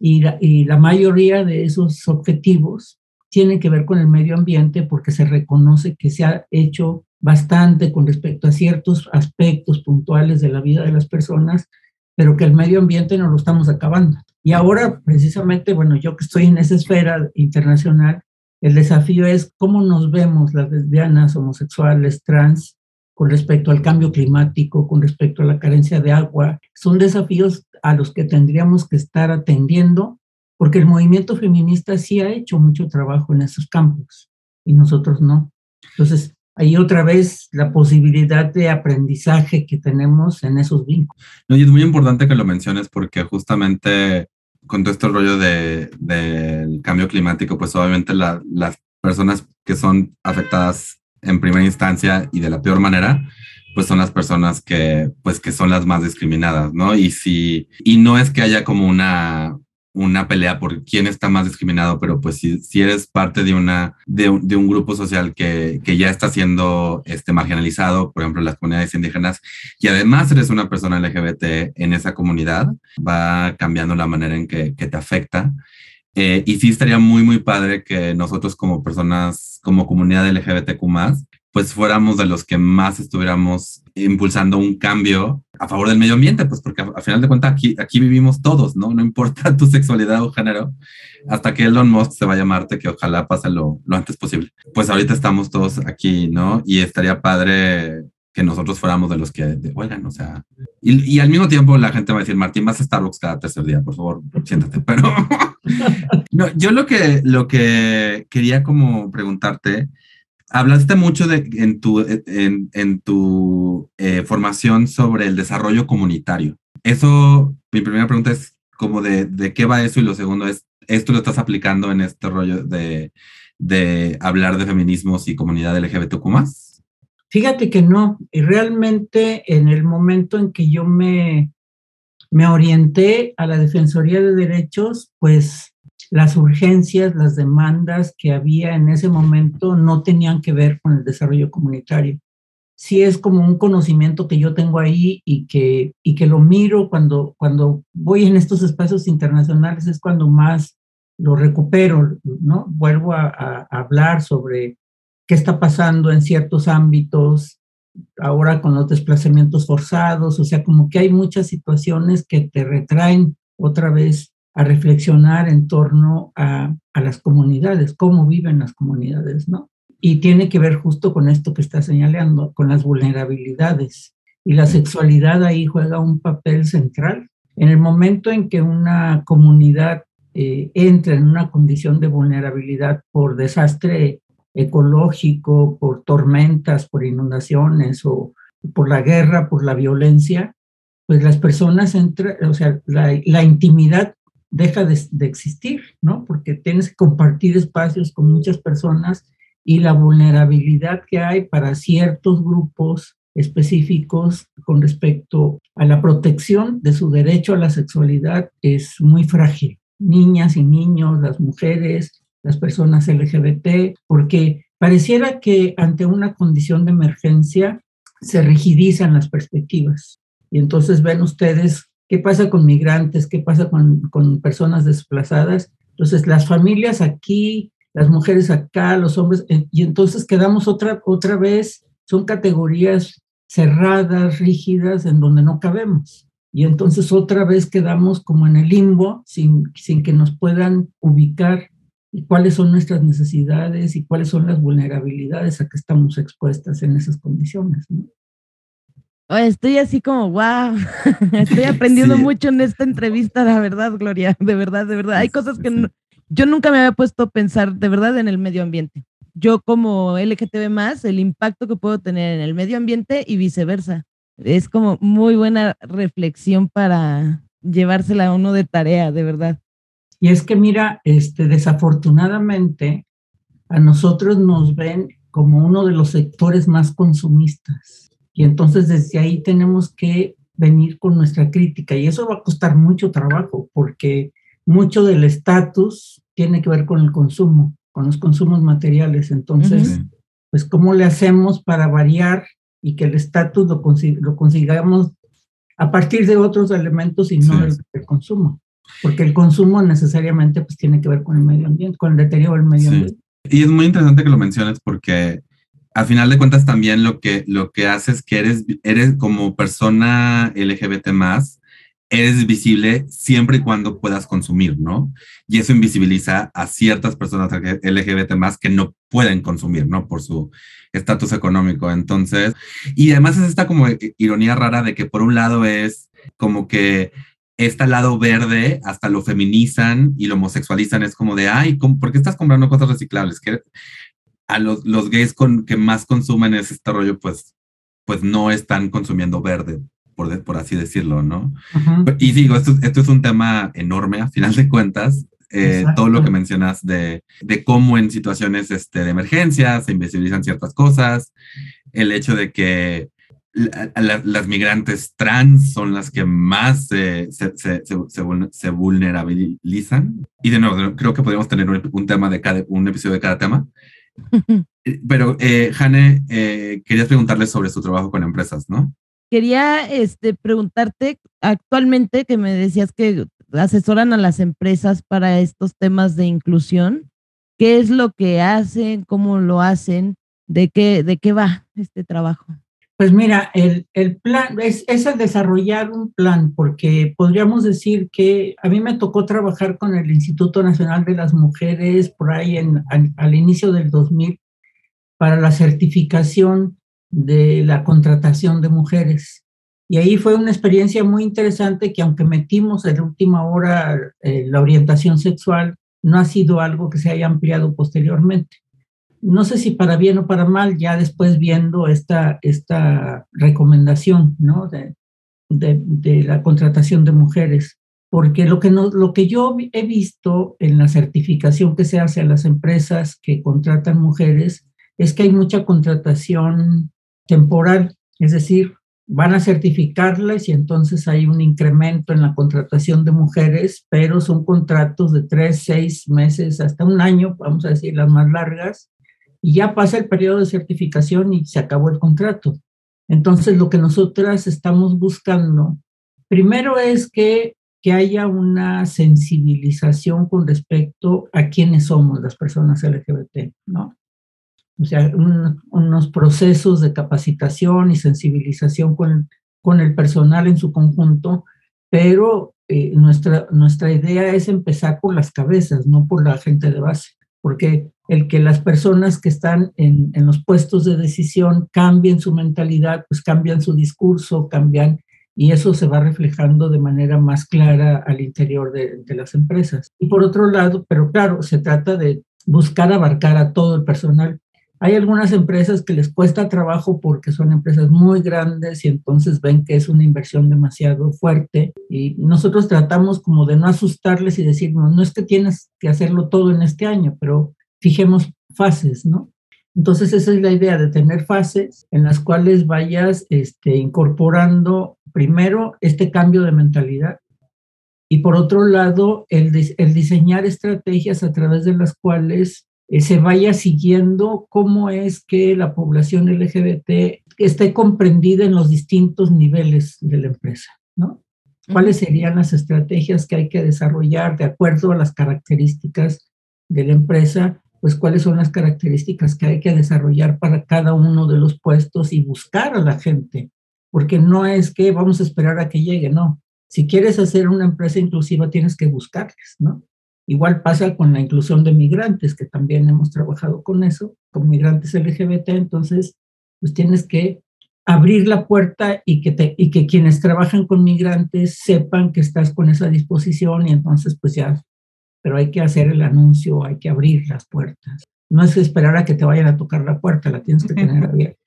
y la mayoría de esos objetivos tiene que ver con el medio ambiente porque se reconoce que se ha hecho bastante con respecto a ciertos aspectos puntuales de la vida de las personas, pero que el medio ambiente no lo estamos acabando. Y ahora, precisamente, bueno, yo que estoy en esa esfera internacional, el desafío es cómo nos vemos las lesbianas, homosexuales, trans, con respecto al cambio climático, con respecto a la carencia de agua. Son desafíos a los que tendríamos que estar atendiendo porque el movimiento feminista sí ha hecho mucho trabajo en esos campos y nosotros no. Entonces, ahí otra vez la posibilidad de aprendizaje que tenemos en esos vínculos. No, y es muy importante que lo menciones porque justamente con todo este rollo del de, cambio climático, pues obviamente las personas que son afectadas en primera instancia y de la peor manera, pues son las personas que, pues que son las más discriminadas, ¿no? Y si, y no es que haya como una, una pelea por quién está más discriminado, pero pues si, si eres parte de, una, de, un, grupo social que, que, ya está siendo este, marginalizado, por ejemplo, las comunidades indígenas, y además eres una persona LGBT en esa comunidad, va cambiando la manera en que, que te afecta. Eh, y sí estaría muy, muy padre que nosotros como personas, como comunidad LGBTQ pues fuéramos de los que más estuviéramos impulsando un cambio a favor del medio ambiente, pues porque a, final de cuentas aquí, aquí vivimos todos, ¿no? No importa tu sexualidad o género, hasta que Elon Musk se vaya a Marte, que ojalá pase lo, lo antes posible. Pues ahorita estamos todos aquí, ¿no? Y estaría padre que nosotros fuéramos de los que, oigan, o sea, y, y, al mismo tiempo la gente va a decir, Martín, vas a Starbucks cada tercer día, por favor, siéntate, pero no, yo lo que, lo que quería como preguntarte Hablaste mucho de, en tu, en, en tu eh, formación sobre el desarrollo comunitario. Eso, mi primera pregunta es como de, de, qué va eso y lo segundo es, ¿esto lo estás aplicando en este rollo de, de hablar de feminismos y comunidad LGBTQ más? Fíjate que no, y realmente en el momento en que yo me, me orienté a la Defensoría de Derechos, pues las urgencias, las demandas que había en ese momento no tenían que ver con el desarrollo comunitario. Sí es como un conocimiento que yo tengo ahí y que, y que lo miro cuando, cuando voy en estos espacios internacionales, es cuando más lo recupero, ¿no? Vuelvo a, a hablar sobre qué está pasando en ciertos ámbitos, ahora con los desplazamientos forzados, o sea, como que hay muchas situaciones que te retraen otra vez a reflexionar en torno a, a, las comunidades, cómo viven las comunidades, ¿no? Y tiene que ver justo con esto que está señalando, con las vulnerabilidades. Y la sexualidad ahí juega un papel central. En el momento en que una comunidad eh, entra en una condición de vulnerabilidad por desastre ecológico, por tormentas, por inundaciones o por la guerra, por la violencia, pues las personas entran, o sea, la, la intimidad deja de, existir, ¿no? Porque tienes que compartir espacios con muchas personas y la vulnerabilidad que hay para ciertos grupos específicos con respecto a la protección de su derecho a la sexualidad es muy frágil. Niñas y niños, las mujeres, las personas LGBT, porque pareciera que ante una condición de emergencia se rigidizan las perspectivas. Y entonces ven ustedes qué pasa con migrantes, qué pasa con, con personas desplazadas. Entonces, las familias aquí, las mujeres acá, los hombres, eh, y entonces quedamos otra, otra vez, son categorías cerradas, rígidas, en donde no cabemos. Y entonces otra vez quedamos como en el limbo sin, sin que nos puedan ubicar y cuáles son nuestras necesidades y cuáles son las vulnerabilidades a que estamos expuestas en esas condiciones. ¿no? Estoy así como, wow, estoy aprendiendo mucho en esta entrevista, la verdad, Gloria, de verdad, de verdad. Hay cosas que yo nunca me había puesto a pensar de verdad en el medio ambiente. Yo como LGTB más, el impacto que puedo tener en el medio ambiente y viceversa. Es como muy buena reflexión para llevársela a uno de tarea, de verdad. Y es que mira, este, desafortunadamente a nosotros nos ven como uno de los sectores más consumistas. Y entonces desde ahí tenemos que venir con nuestra crítica y eso va a costar mucho trabajo porque mucho del estatus tiene que ver con el consumo, con los consumos materiales. Entonces, pues, ¿cómo le hacemos para variar y que el estatus lo, lo, consigamos a partir de otros elementos y no del, consumo? Porque el consumo necesariamente pues, tiene que ver con el medio ambiente, con el deterioro del medio ambiente. Y es muy interesante que lo menciones porque al final de cuentas también lo que, lo que hace es que eres, eres como persona LGBT más, eres visible siempre y cuando puedas consumir, ¿no? Y eso invisibiliza a ciertas personas LGBT más que no pueden consumir, ¿no? Por su estatus económico. Entonces, y además es esta como ironía rara de que por un lado es como que este lado verde hasta lo feminizan y lo homosexualizan, es como de, ay, ¿por qué estás comprando cosas reciclables? Que a los, los gays con, que más consumen ese este rollo, pues, pues no están consumiendo verde, por, por así decirlo, ¿no? Y digo, esto, esto es un tema enorme, a final de cuentas, eh, todo lo que mencionas de, de, cómo en situaciones este, de emergencia se invisibilizan ciertas cosas, el hecho de que las migrantes trans son las que más se, se, se, se, vulnerabilizan. Y de nuevo, creo que podríamos tener un, tema de cada, un episodio de cada tema. Pero, eh, Jane, eh, querías preguntarle sobre su trabajo con empresas, ¿no? Quería este, preguntarte actualmente que me decías que asesoran a las empresas para estos temas de inclusión. ¿Qué es lo que hacen? ¿Cómo lo hacen? ¿De qué, de qué va este trabajo? Pues mira, el, el plan es, es, el desarrollar un plan, porque podríamos decir que a mí me tocó trabajar con el Instituto Nacional de las Mujeres por ahí en, al, al inicio del 2000 para la certificación de la contratación de mujeres. Y ahí fue una experiencia muy interesante que aunque metimos en última hora eh, la orientación sexual, no ha sido algo que se haya ampliado posteriormente. No sé si para bien o para mal, ya después viendo esta, esta recomendación ¿no? de, la contratación de mujeres, porque lo que, no, lo que yo he visto en la certificación que se hace a las empresas que contratan mujeres es que hay mucha contratación temporal, es decir, van a certificarles y entonces hay un incremento en la contratación de mujeres, pero son contratos de tres, seis meses, hasta un año, vamos a decir, las más largas, y ya pasa el periodo de certificación y se acabó el contrato. Entonces, lo que nosotras estamos buscando, primero es que, que haya una sensibilización con respecto a quiénes somos las personas LGBT, ¿no? o sea, unos procesos de capacitación y sensibilización con, con el personal en su conjunto, pero eh, nuestra, nuestra idea es empezar por las cabezas, no por la gente de base, porque el que las personas que están en, en los puestos de decisión cambien su mentalidad, pues cambian su discurso, cambian, y eso se va reflejando de manera más clara al interior de, de las empresas. Y por otro lado, pero claro, se trata de buscar abarcar a todo el personal hay algunas empresas que les cuesta trabajo porque son empresas muy grandes y entonces ven que es una inversión demasiado fuerte y nosotros tratamos como de no asustarles y decirnos, no es que tienes que hacerlo todo en este año, pero fijemos fases, ¿no? Entonces esa es la idea de tener fases en las cuales vayas este, incorporando primero este cambio de mentalidad y por otro lado el, el diseñar estrategias a través de las cuales eh, se vaya siguiendo cómo es que la población LGBT esté comprendida en los distintos niveles de la empresa, ¿no? ¿Cuáles serían las estrategias que hay que desarrollar de acuerdo a las características de la empresa? Pues cuáles son las características que hay que desarrollar para cada uno de los puestos y buscar a la gente, porque no es que vamos a esperar a que llegue, no. Si quieres hacer una empresa inclusiva, tienes que buscarles, ¿no? Igual pasa con la inclusión de migrantes, que también hemos trabajado con eso, con migrantes LGBT, entonces pues tienes que abrir la puerta y que, te, y que quienes trabajan con migrantes sepan que estás con esa disposición y entonces pues ya, pero hay que hacer el anuncio, hay que abrir las puertas. No es esperar a que te vayan a tocar la puerta, la tienes que tener abierta.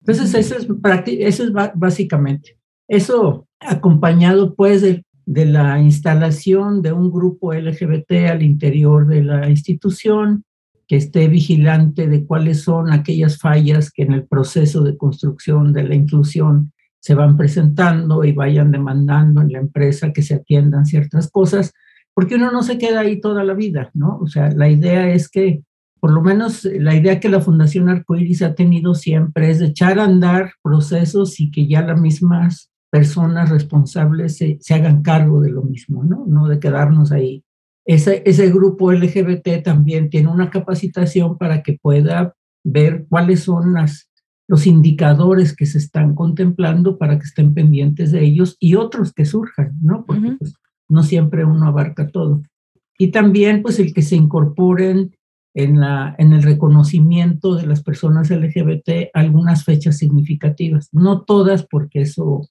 Entonces eso es, eso es básicamente. Eso acompañado pues de, de la instalación de un grupo LGBT al interior de la institución, que esté vigilante de cuáles son aquellas fallas que en el proceso de construcción de la inclusión se van presentando y vayan demandando en la empresa que se atiendan ciertas cosas, porque uno no se queda ahí toda la vida, ¿no? O sea, la idea es que, por lo menos la idea que la Fundación Arcoíris ha tenido siempre es echar a andar procesos y que ya las mismas personas responsables se, se hagan cargo de lo mismo, ¿no? No de quedarnos ahí ese, ese grupo LGBT también tiene una capacitación para que pueda ver cuáles son las, los indicadores que se están contemplando para que estén pendientes de ellos y otros que surjan, ¿no? Porque pues, no siempre uno abarca todo. Y también, pues, el que se incorporen en, la, en el reconocimiento de las personas LGBT algunas fechas significativas. No todas, porque eso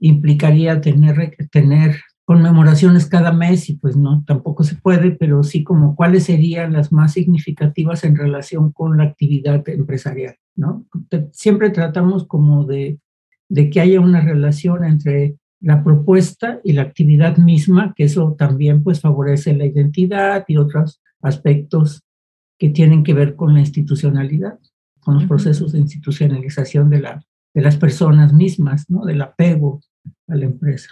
implicaría tener, tener conmemoraciones cada mes y pues no, tampoco se puede, pero sí como cuáles serían las más significativas en relación con la actividad empresarial, ¿no? Siempre tratamos como de, de que haya una relación entre la propuesta y la actividad misma, que eso también pues favorece la identidad y otros aspectos que tienen que ver con la institucionalidad, con los procesos de institucionalización de, la, de las personas mismas, ¿no? Del apego a la empresa.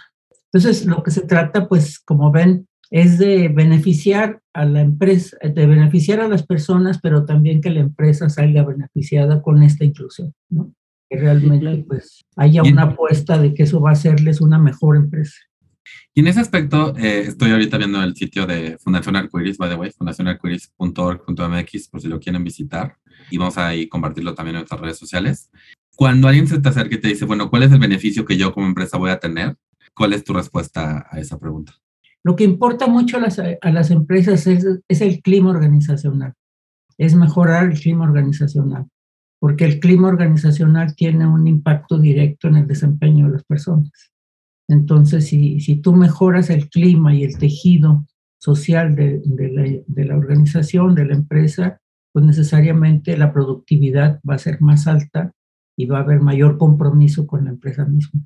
Entonces, lo que se trata, pues, como ven, es de beneficiar a la empresa, de beneficiar a las personas, pero también que la empresa salga beneficiada con esta inclusión, ¿no? Que realmente, pues, haya una apuesta de que eso va a hacerles una mejor empresa. Y en ese aspecto, eh, estoy ahorita viendo el sitio de Fundación Arcoiris, by the way, fundacionarcoiris.org.mx, por si lo quieren visitar. Y vamos a ahí compartirlo también en nuestras redes sociales. Cuando alguien se te acerca y te dice, bueno, ¿cuál es el beneficio que yo como empresa voy a tener? ¿Cuál es tu respuesta a esa pregunta? Lo que importa mucho a las, a las empresas es, es, el clima organizacional, es mejorar el clima organizacional, porque el clima organizacional tiene un impacto directo en el desempeño de las personas. Entonces, si, si tú mejoras el clima y el tejido social de, de, la, de la organización, de la empresa, pues necesariamente la productividad va a ser más alta y va a haber mayor compromiso con la empresa misma.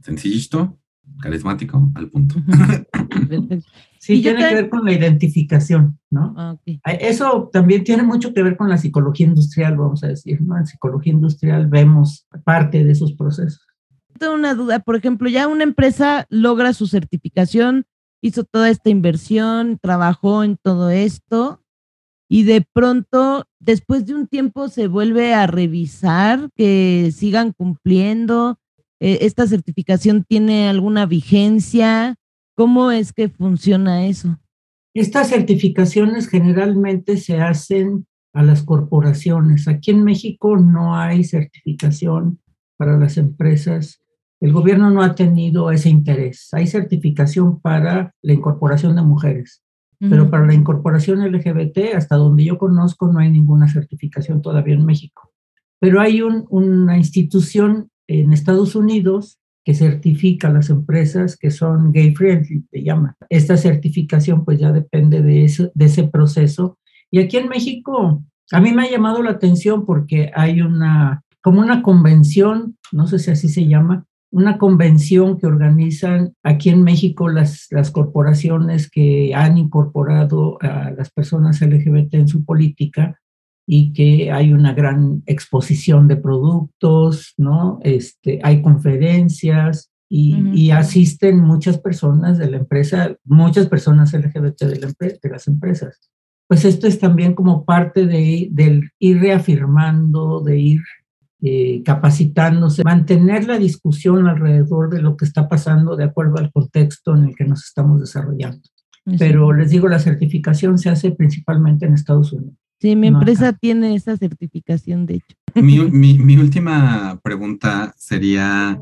Sencillito, carismático, al punto. sí, tiene que ver con la identificación, ¿no? Ah, eso también tiene mucho que ver con la psicología industrial, vamos a decir, ¿no? En psicología industrial vemos parte de esos procesos. Tengo una duda, por ejemplo, ya una empresa logra su certificación, hizo toda esta inversión, trabajó en todo esto y de pronto, después de un tiempo, se vuelve a revisar que sigan cumpliendo eh, ¿Esta certificación tiene alguna vigencia? ¿Cómo es que funciona eso? Estas certificaciones generalmente se hacen a las corporaciones. Aquí en México no hay certificación para las empresas. El gobierno no ha tenido ese interés. Hay certificación para la incorporación de mujeres, pero para la incorporación LGBT, hasta donde yo conozco, no hay ninguna certificación todavía en México. Pero hay una institución en Estados Unidos que certifica a las empresas que son gay friendly, se llama. Esta certificación pues ya depende de, eso, de ese proceso. Y aquí en México, a mí me ha llamado la atención porque hay una, como una convención, no sé si así se llama, una convención que organizan aquí en México las, las corporaciones que han incorporado a las personas LGBT en su política y que hay una gran exposición de productos, ¿no? Este, hay conferencias y, asisten muchas personas de la empresa, muchas personas LGBT de, la de las empresas. Pues esto es también como parte de, del ir reafirmando, de ir eh, capacitándose, mantener la discusión alrededor de lo que está pasando de acuerdo al contexto en el que nos estamos desarrollando. Pero les digo, la certificación se hace principalmente en Estados Unidos. Sí, mi empresa tiene esa certificación, de hecho. Mi, mi, última pregunta sería,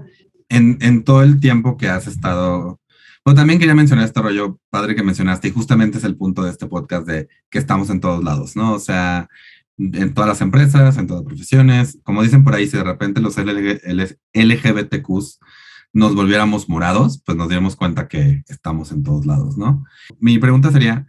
en, en, todo el tiempo que has estado, O también quería mencionar este rollo padre que mencionaste, y justamente es el punto de este podcast de que estamos en todos lados, ¿no? O sea, en todas las empresas, en todas las profesiones. Como dicen por ahí, si de repente los LGBTQs nos volviéramos morados, pues nos diéramos cuenta que estamos en todos lados, ¿no? Mi pregunta sería,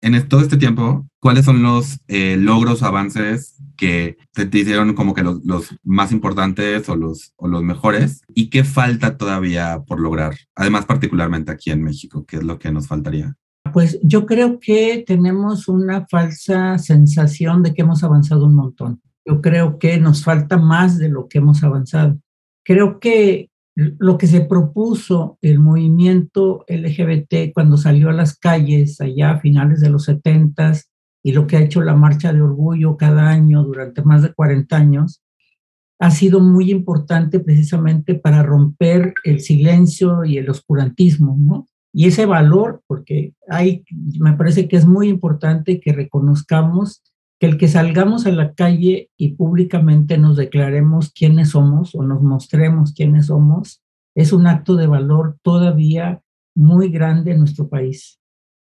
en todo este tiempo, ¿cuáles son los eh, logros o avances que te, hicieron como que los, más importantes o los, o los mejores? ¿Y qué falta todavía por lograr? Además, particularmente aquí en México, ¿qué es lo que nos faltaría? Pues yo creo que tenemos una falsa sensación de que hemos avanzado un montón. Yo creo que nos falta más de lo que hemos avanzado. Creo que lo que se propuso el movimiento LGBT cuando salió a las calles allá a finales de los 70 y lo que ha hecho la marcha de orgullo cada año durante más de 40 años, ha sido muy importante precisamente para romper el silencio y el oscurantismo, ¿no? Y ese valor, porque hay, me parece que es muy importante que reconozcamos que el que salgamos a la calle y públicamente nos declaremos quiénes somos o nos mostremos quiénes somos, es un acto de valor todavía muy grande en nuestro país,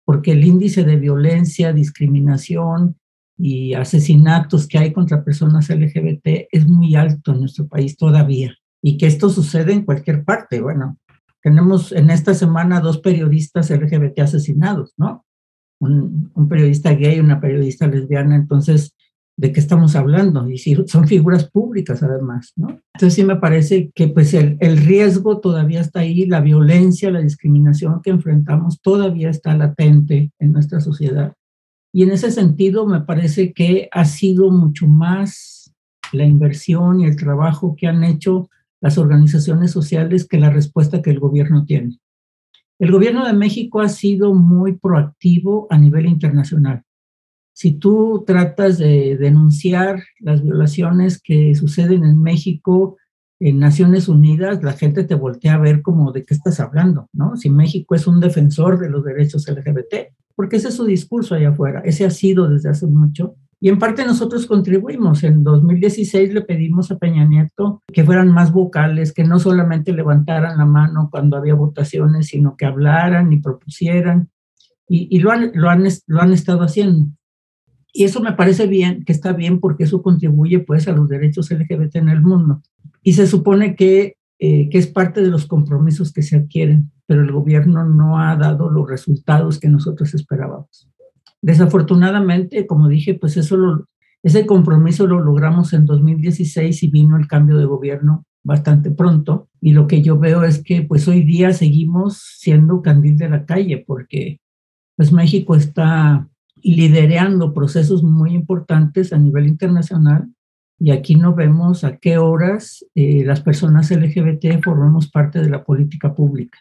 porque el índice de violencia, discriminación y asesinatos que hay contra personas LGBT es muy alto en nuestro país todavía. Y que esto sucede en cualquier parte. Bueno, tenemos en esta semana dos periodistas LGBT asesinados, ¿no? un, periodista gay y una periodista lesbiana, entonces, ¿de qué estamos hablando? Y si son figuras públicas además, ¿no? Entonces sí me parece que pues el, el riesgo todavía está ahí, la violencia, la discriminación que enfrentamos todavía está latente en nuestra sociedad. Y en ese sentido me parece que ha sido mucho más la inversión y el trabajo que han hecho las organizaciones sociales que la respuesta que el gobierno tiene. El gobierno de México ha sido muy proactivo a nivel internacional. Si tú tratas de denunciar las violaciones que suceden en México, en Naciones Unidas, la gente te voltea a ver como de qué estás hablando, ¿no? Si México es un defensor de los derechos LGBT, porque ese es su discurso allá afuera, ese ha sido desde hace mucho. Y en parte nosotros contribuimos. En 2016 le pedimos a Peña Nieto que fueran más vocales, que no solamente levantaran la mano cuando había votaciones, sino que hablaran y propusieran. Y, lo, han, lo, han, lo han estado haciendo. Y eso me parece bien, que está bien porque eso contribuye pues a los derechos LGBT en el mundo. Y se supone que, eh, que es parte de los compromisos que se adquieren, pero el gobierno no ha dado los resultados que nosotros esperábamos. Desafortunadamente, como dije, pues eso ese compromiso lo logramos en 2016 y vino el cambio de gobierno bastante pronto. Y lo que yo veo es que pues hoy día seguimos siendo candil de la calle porque pues México está liderando procesos muy importantes a nivel internacional y aquí no vemos a qué horas eh, las personas LGBT formamos parte de la política pública.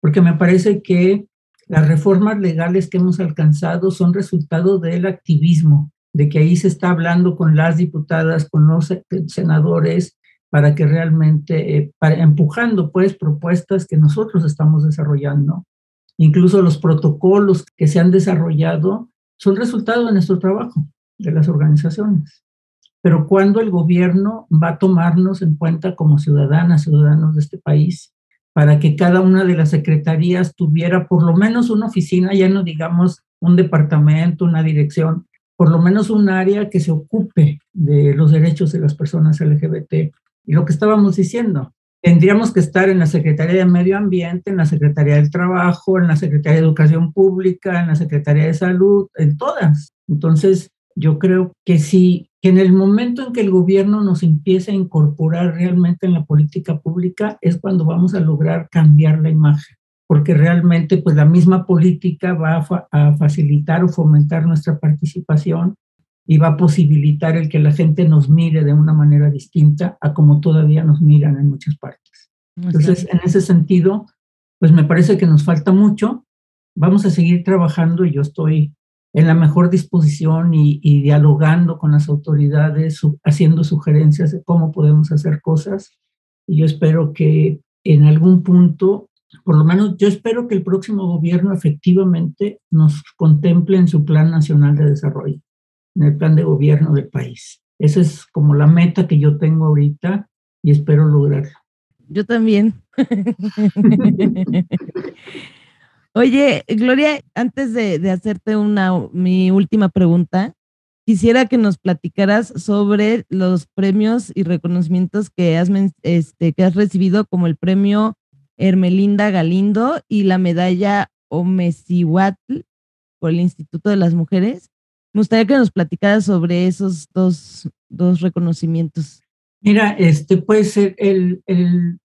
Porque me parece que las reformas legales que hemos alcanzado son resultado del activismo, de que ahí se está hablando con las diputadas, con los senadores, para que realmente, eh, empujando pues propuestas que nosotros estamos desarrollando. Incluso los protocolos que se han desarrollado son resultado de nuestro trabajo, de las organizaciones. Pero cuando el gobierno va a tomarnos en cuenta como ciudadanas, ciudadanos de este país, para que cada una de las secretarías tuviera por lo menos una oficina, ya no digamos un departamento, una dirección, por lo menos un área que se ocupe de los derechos de las personas LGBT. Y lo que estábamos diciendo, tendríamos que estar en la Secretaría de Medio Ambiente, en la Secretaría del Trabajo, en la Secretaría de Educación Pública, en la Secretaría de Salud, en todas. Entonces, yo creo que sí, que en el momento en que el gobierno nos empiece a incorporar realmente en la política pública es cuando vamos a lograr cambiar la imagen, porque realmente pues la misma política va a, a facilitar o fomentar nuestra participación y va a posibilitar el que la gente nos mire de una manera distinta a como todavía nos miran en muchas partes. Entonces, en ese sentido, pues me parece que nos falta mucho. Vamos a seguir trabajando y yo estoy en la mejor disposición y, dialogando con las autoridades, haciendo sugerencias de cómo podemos hacer cosas. Y yo espero que en algún punto, por lo menos yo espero que el próximo gobierno efectivamente nos contemple en su Plan Nacional de Desarrollo, en el plan de gobierno del país. Esa es como la meta que yo tengo ahorita y espero lograrlo. Yo también, Oye, Gloria, antes de, hacerte una mi última pregunta, quisiera que nos platicaras sobre los premios y reconocimientos que has, este, que has recibido, como el premio Hermelinda Galindo y la medalla Omesihuatl por el Instituto de las Mujeres. Me gustaría que nos platicaras sobre esos dos, dos reconocimientos. Mira, este, pues el,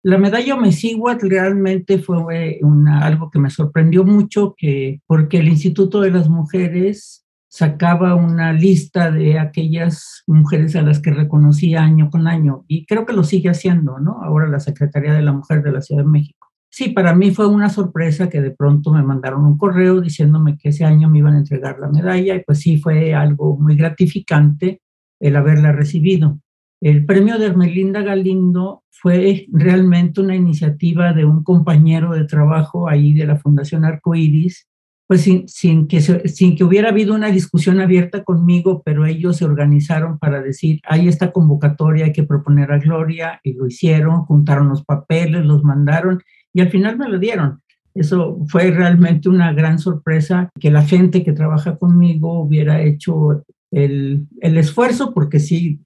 la medalla Omesihuatl realmente fue una, algo que me sorprendió mucho, que, porque el Instituto de las Mujeres sacaba una lista de aquellas mujeres a las que reconocía año con año y creo que lo sigue haciendo, ¿no? Ahora la Secretaría de la Mujer de la Ciudad de México. Sí, para mí fue una sorpresa que de pronto me mandaron un correo diciéndome que ese año me iban a entregar la medalla y pues sí fue algo muy gratificante el haberla recibido. El premio de Hermelinda Galindo fue realmente una iniciativa de un compañero de trabajo ahí de la Fundación Arcoiris, pues sin, que sin que hubiera habido una discusión abierta conmigo, pero ellos se organizaron para decir, hay esta convocatoria, que proponer a Gloria, y lo hicieron, juntaron los papeles, los mandaron, y al final me lo dieron. Eso fue realmente una gran sorpresa que la gente que trabaja conmigo hubiera hecho el, el esfuerzo, porque sí,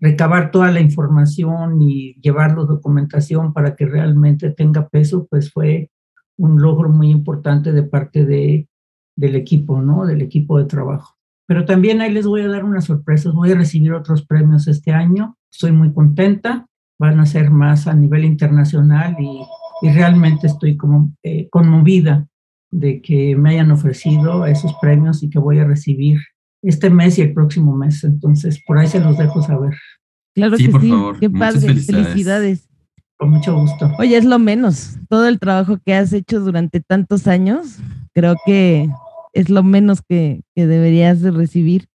recabar toda la información y llevarlo documentación para que realmente tenga peso, pues fue un logro muy importante de parte de, del equipo, ¿no? Del equipo de trabajo. Pero también ahí les voy a dar una sorpresa, voy a recibir otros premios este año, estoy muy contenta, van a ser más a nivel internacional y y realmente estoy como eh, conmovida de que me hayan ofrecido esos premios y que voy a recibir este mes y el próximo mes. Entonces, por ahí se los dejo saber. Claro que sí. Qué padre. Felicidades. Con mucho gusto. Oye, es lo menos. Todo el trabajo que has hecho durante tantos años, creo que es lo menos que, que deberías de recibir.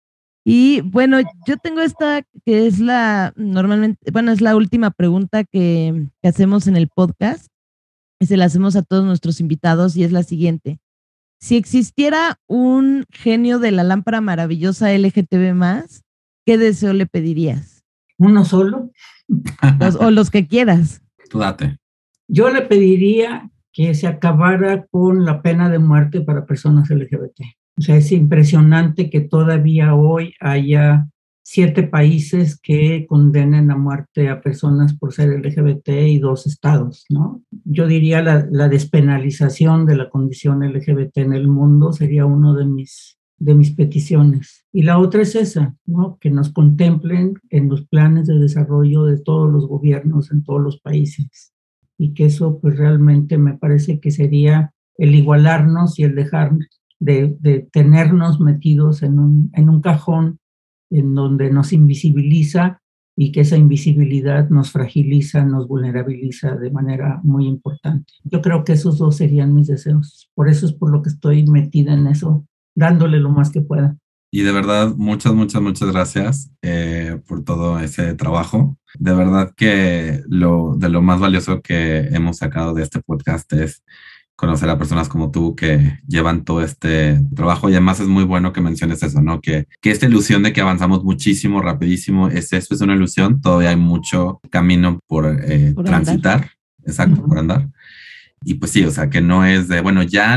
Y bueno, yo tengo esta que es la, normalmente, bueno, es la última pregunta que, que hacemos en el podcast y se la hacemos a todos nuestros invitados y es la siguiente. Si existiera un genio de la lámpara maravillosa LGTB más, ¿qué deseo le pedirías? ¿Uno solo? o los que quieras. Tú date. Yo le pediría que se acabara con la pena de muerte para personas LGBT. O sea, es impresionante que todavía hoy haya siete países que condenen a muerte a personas por ser LGBT y dos estados, ¿no? Yo diría la, la despenalización de la condición LGBT en el mundo sería uno de mis, de mis peticiones. Y la otra es esa, ¿no? Que nos contemplen en los planes de desarrollo de todos los gobiernos en todos los países. Y que eso pues realmente me parece que sería el igualarnos y el dejar de, tenernos metidos en un cajón en donde nos invisibiliza y que esa invisibilidad nos fragiliza, nos vulnerabiliza de manera muy importante. Yo creo que esos dos serían mis deseos. Por eso es por lo que estoy metida en eso, dándole lo más que pueda. Y de verdad, muchas, muchas, muchas gracias eh, por todo ese trabajo. De verdad que lo, de lo más valioso que hemos sacado de este podcast es conocer a personas como tú que llevan todo este trabajo y además es muy bueno que menciones eso, ¿no? Que, que esta ilusión de que avanzamos muchísimo, rapidísimo, es eso, es una ilusión, todavía hay mucho camino por, eh, transitar, exacto, por andar. Y pues sí, o sea, que no es de, bueno, ya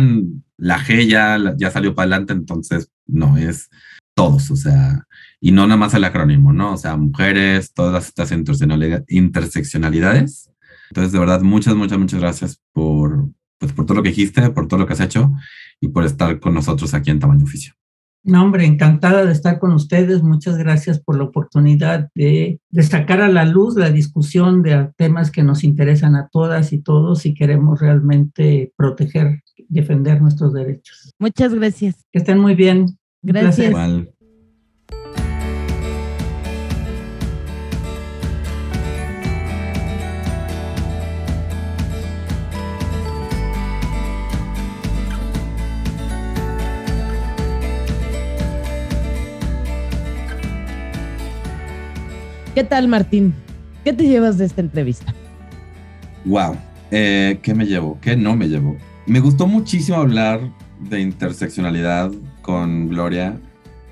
la G ya, ya salió para adelante, entonces no, es todos, o sea, y no nada más el acrónimo, ¿no? O sea, mujeres, todas estas interseccionalidades. Entonces, de verdad, muchas, muchas, muchas gracias por, pues por todo lo que dijiste, por todo lo que has hecho y por estar con nosotros aquí en Tamaño Oficio. No, hombre, encantada de estar con ustedes. Muchas gracias por la oportunidad de, destacar a la luz la discusión de temas que nos interesan a todas y todos y queremos realmente proteger, defender nuestros derechos. Muchas gracias. Que estén muy bien. Gracias. ¿Qué tal, Martín? ¿Qué te llevas de esta entrevista? Wow, eh, ¿qué me llevo? ¿Qué no me llevo? Me gustó muchísimo hablar de interseccionalidad con Gloria.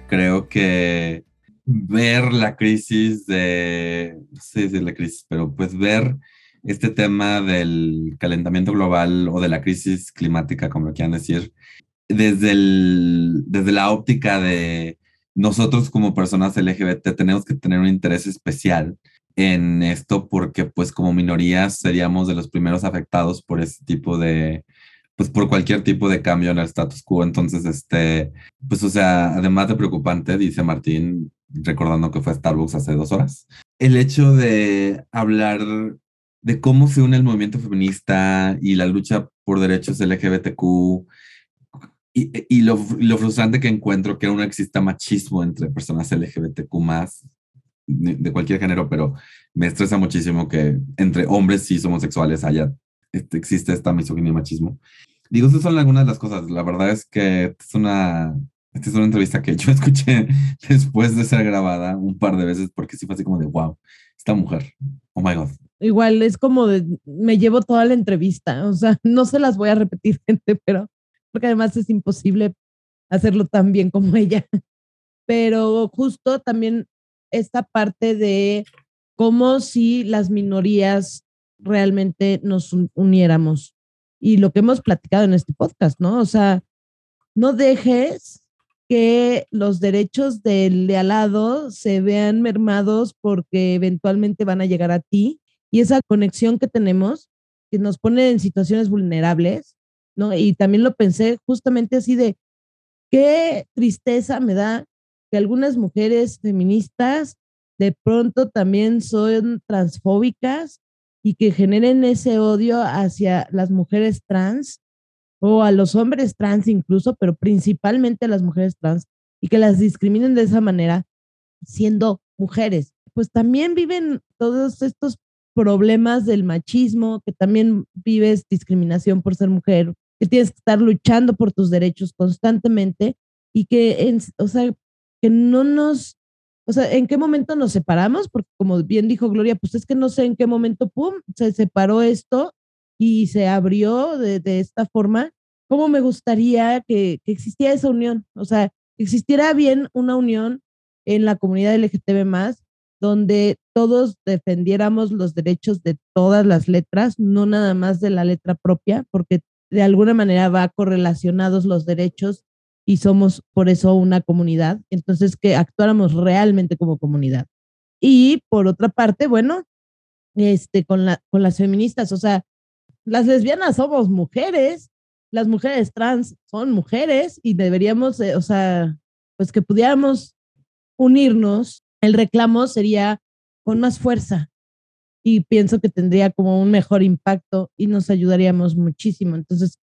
Creo que ver la crisis de, no sé si es la crisis, pero pues ver este tema del calentamiento global o de la crisis climática, como lo quieran decir, desde, el, desde la óptica de nosotros como personas LGBT tenemos que tener un interés especial en esto porque pues como minorías seríamos de los primeros afectados por ese tipo de, pues por cualquier tipo de cambio en el status quo. Entonces, este, pues o sea, además de preocupante, dice Martín, recordando que fue Starbucks hace dos horas, el hecho de hablar de cómo se une el movimiento feminista y la lucha por derechos LGBTQ y, lo, lo, frustrante que encuentro que aún exista machismo entre personas LGBTQ más de, cualquier género, pero me estresa muchísimo que entre hombres cis homosexuales haya, este, existe esta misoginia y machismo. Digo, esas son algunas de las cosas. La verdad es que es una, esta es una entrevista que yo escuché después de ser grabada un par de veces porque sí fue así como de, wow, esta mujer, oh my God. Igual es como de, me llevo toda la entrevista, o sea, no se las voy a repetir, gente, pero porque además es imposible hacerlo tan bien como ella. Pero justo también esta parte de cómo si las minorías realmente nos uniéramos y lo que hemos platicado en este podcast, ¿no? O sea, no dejes que los derechos del de al lado se vean mermados porque eventualmente van a llegar a ti y esa conexión que tenemos que nos pone en situaciones vulnerables ¿no? Y también lo pensé justamente así de, qué tristeza me da que algunas mujeres feministas de pronto también son transfóbicas y que generen ese odio hacia las mujeres trans o a los hombres trans incluso, pero principalmente a las mujeres trans y que las discriminen de esa manera siendo mujeres. Pues también viven todos estos problemas del machismo, que también vives discriminación por ser mujer, que tienes que estar luchando por tus derechos constantemente y que, o sea, que no nos, o sea, ¿en qué momento nos separamos? Porque como bien dijo Gloria, pues es que no sé en qué momento, ¡pum!, se separó esto y se abrió de, esta forma. ¿Cómo me gustaría que, que existiera esa unión? O sea, existiera bien una unión en la comunidad LGTB más, donde todos defendiéramos los derechos de todas las letras, no nada más de la letra propia, porque de alguna manera va correlacionados los derechos y somos por eso una comunidad. Entonces, que actuáramos realmente como comunidad. Y por otra parte, bueno, este, con, la, con las feministas, o sea, las lesbianas somos mujeres, las mujeres trans son mujeres y deberíamos, o sea, pues que pudiéramos unirnos. El reclamo sería con más fuerza, y pienso que tendría como un mejor impacto y nos ayudaríamos muchísimo. Entonces,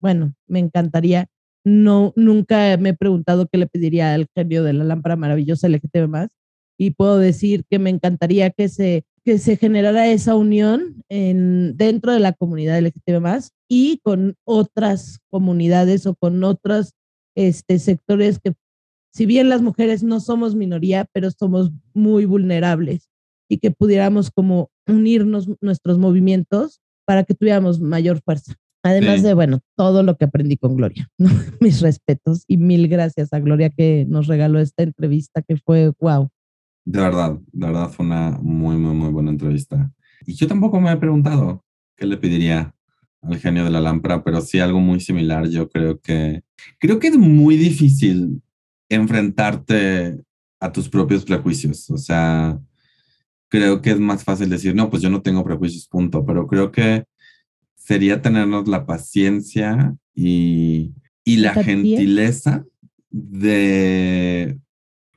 bueno, me encantaría. No, nunca me he preguntado qué le pediría al genio de la lámpara maravillosa LGTB más y puedo decir que me encantaría que se, que se generara esa unión en, dentro de la comunidad LGTB más y con otras comunidades o con otros este, sectores que, si bien las mujeres no somos minoría, pero somos muy vulnerables y que pudiéramos como unirnos nuestros movimientos para que tuviéramos mayor fuerza. Además de, bueno, todo lo que aprendí con Gloria. Mis respetos y mil gracias a Gloria que nos regaló esta entrevista que fue wow. De verdad, de verdad fue una muy, muy, muy buena entrevista. Y yo tampoco me he preguntado qué le pediría al genio de la lámpara, pero sí algo muy similar. Yo creo que, creo que es muy difícil enfrentarte a tus propios prejuicios. O sea, creo que es más fácil decir, no, pues yo no tengo prejuicios, punto, pero creo que sería tenernos la paciencia y, y la gentileza de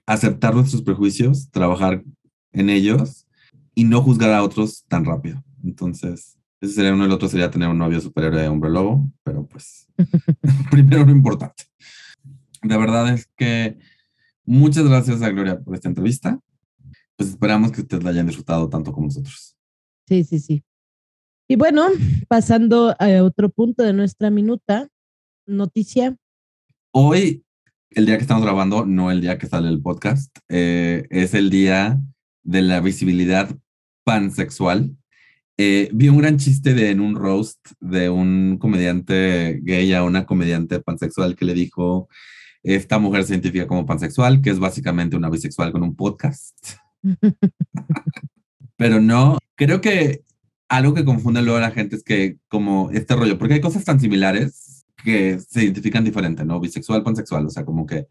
aceptar nuestros prejuicios, trabajar en ellos y no juzgar a otros tan rápido. Entonces, ese sería uno. El otro sería tener un novio superior de hombre lobo, pero pues primero lo importante. De verdad es que muchas gracias a Gloria por esta entrevista pues esperamos que ustedes la hayan disfrutado tanto como nosotros. Sí, sí, sí. Y bueno, pasando a otro punto de nuestra minuta, noticia. Hoy, el día que estamos grabando, no el día que sale el podcast, eh, es el día de la visibilidad pansexual. Eh, vi un gran chiste de, en un roast de un comediante gay a una comediante pansexual que le dijo, esta mujer se identifica como pansexual, que es básicamente una bisexual con un podcast. Pero no, creo que algo que confunde luego a la gente es que como este rollo, porque hay cosas tan similares que se identifican diferente, ¿no? Bisexual, pansexual, o sea, como que...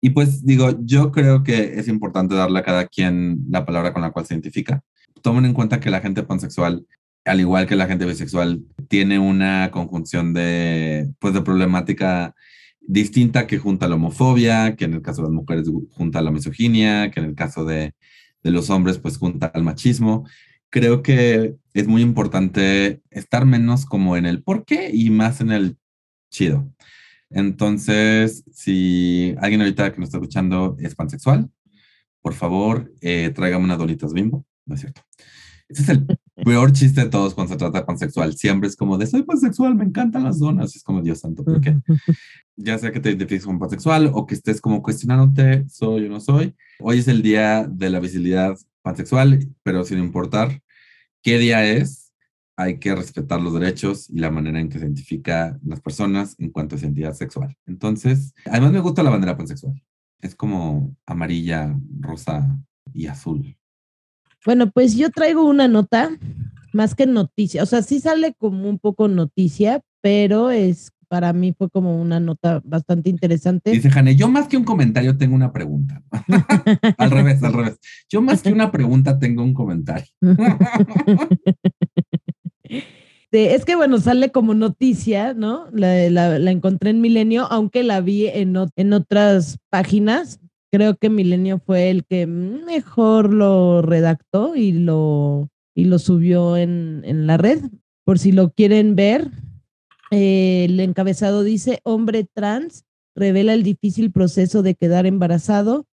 Y pues digo, yo creo que es importante darle a cada quien la palabra con la cual se identifica. Tomen en cuenta que la gente pansexual, al igual que la gente bisexual, tiene una conjunción de, pues, de problemática distinta que junta la homofobia, que en el caso de las mujeres junta la misoginia, que en el caso de, de los hombres, pues junta el machismo creo que es muy importante estar menos como en el por qué y más en el chido. Entonces, si alguien ahorita que nos está escuchando es pansexual, por favor, eh, tráigame unas donitas bimbo. No es cierto. Ese es el peor chiste de todos cuando se trata de pansexual. Siempre es como de soy pansexual, me encantan las donas. Es como Dios santo, ¿por qué? Ya sea que te identifiques como pansexual o que estés como cuestionándote, soy o no soy. Hoy es el día de la visibilidad pansexual, pero sin importar qué día es, hay que respetar los derechos y la manera en que se identifica las personas en cuanto a su identidad sexual. Entonces, además me gusta la bandera pansexual. Es como amarilla, rosa y azul. Bueno, pues yo traigo una nota más que noticia, o sea, sí sale como un poco noticia, pero es para mí fue como una nota bastante interesante. Dice Jane, yo más que un comentario tengo una pregunta. al revés, al revés. Yo más que una pregunta tengo un comentario. es que bueno, sale como noticia, ¿no? La, encontré en Milenio, aunque la vi en, en otras páginas. Creo que Milenio fue el que mejor lo redactó y lo, y lo subió en, en la red. Por si lo quieren ver, el encabezado dice, hombre trans revela el difícil proceso de quedar embarazado.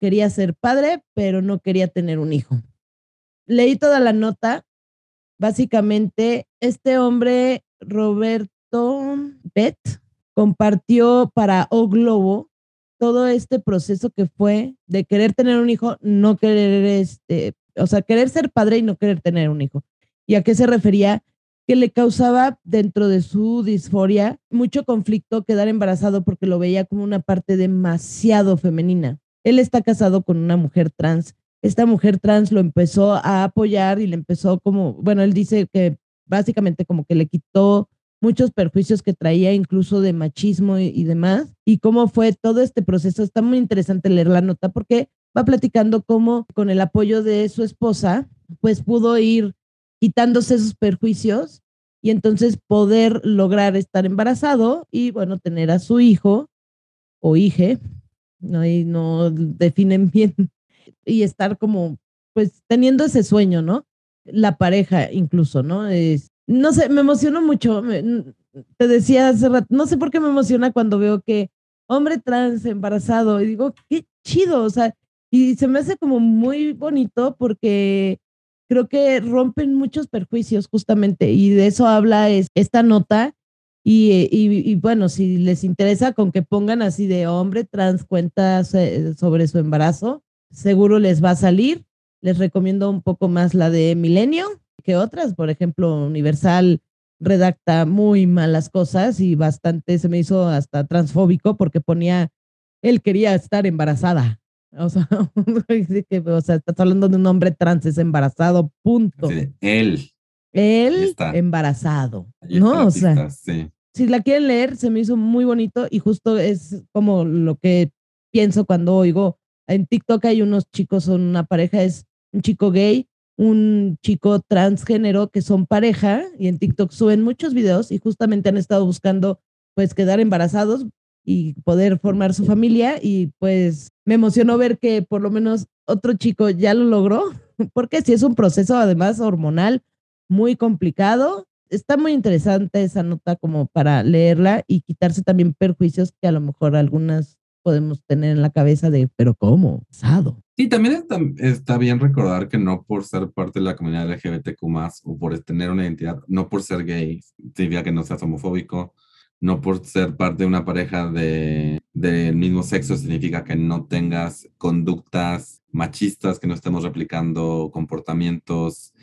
Quería ser padre, pero no quería tener un hijo. Leí toda la nota. Básicamente, este hombre, Roberto Bet, compartió para O Globo todo este proceso que fue de querer tener un hijo, no querer, este, o sea, querer ser padre y no querer tener un hijo. ¿Y a qué se refería? Que le causaba dentro de su disforia mucho conflicto quedar embarazado porque lo veía como una parte demasiado femenina. Él está casado con una mujer trans. Esta mujer trans lo empezó a apoyar y le empezó como, bueno, él dice que básicamente como que le quitó muchos perjuicios que traía incluso de machismo y, y demás. Y cómo fue todo este proceso. Está muy interesante leer la nota porque va platicando cómo con el apoyo de su esposa, pues pudo ir quitándose esos perjuicios y entonces poder lograr estar embarazado y bueno, tener a su hijo o hija, no, no definen bien, y estar como, pues teniendo ese sueño, ¿no? La pareja incluso, ¿no? Es, no sé, me emocionó mucho, te decía hace rato, no sé por qué me emociona cuando veo que hombre trans embarazado, y digo, qué chido, o sea, y se me hace como muy bonito porque creo que rompen muchos perjuicios justamente y de eso habla es, esta nota. Y, y, bueno, si les interesa con que pongan así de hombre trans cuentas sobre su embarazo, seguro les va a salir. Les recomiendo un poco más la de Milenio que otras. Por ejemplo, Universal redacta muy malas cosas y bastante se me hizo hasta transfóbico porque ponía, él quería estar embarazada. O sea, o sea, estás hablando de un hombre trans, es embarazado, punto. él. Él embarazado. ¿No? O sea, si la quieren leer, se me hizo muy bonito y justo es como lo que pienso cuando oigo. En TikTok hay unos chicos, son una pareja, es un chico gay, un chico transgénero que son pareja y en TikTok suben muchos videos y justamente han estado buscando pues quedar embarazados y poder formar su familia y pues me emocionó ver que por lo menos otro chico ya lo logró, porque si es un proceso además hormonal muy complicado, está muy interesante esa nota como para leerla y quitarse también perjuicios que a lo mejor algunas podemos tener en la cabeza de, pero ¿cómo? Sado. Sí, también está, bien recordar que no por ser parte de la comunidad LGBTQ o por tener una identidad, no por ser gay, significa que no seas homofóbico, no por ser parte de una pareja de, del mismo sexo significa que no tengas conductas machistas, que no estemos replicando comportamientos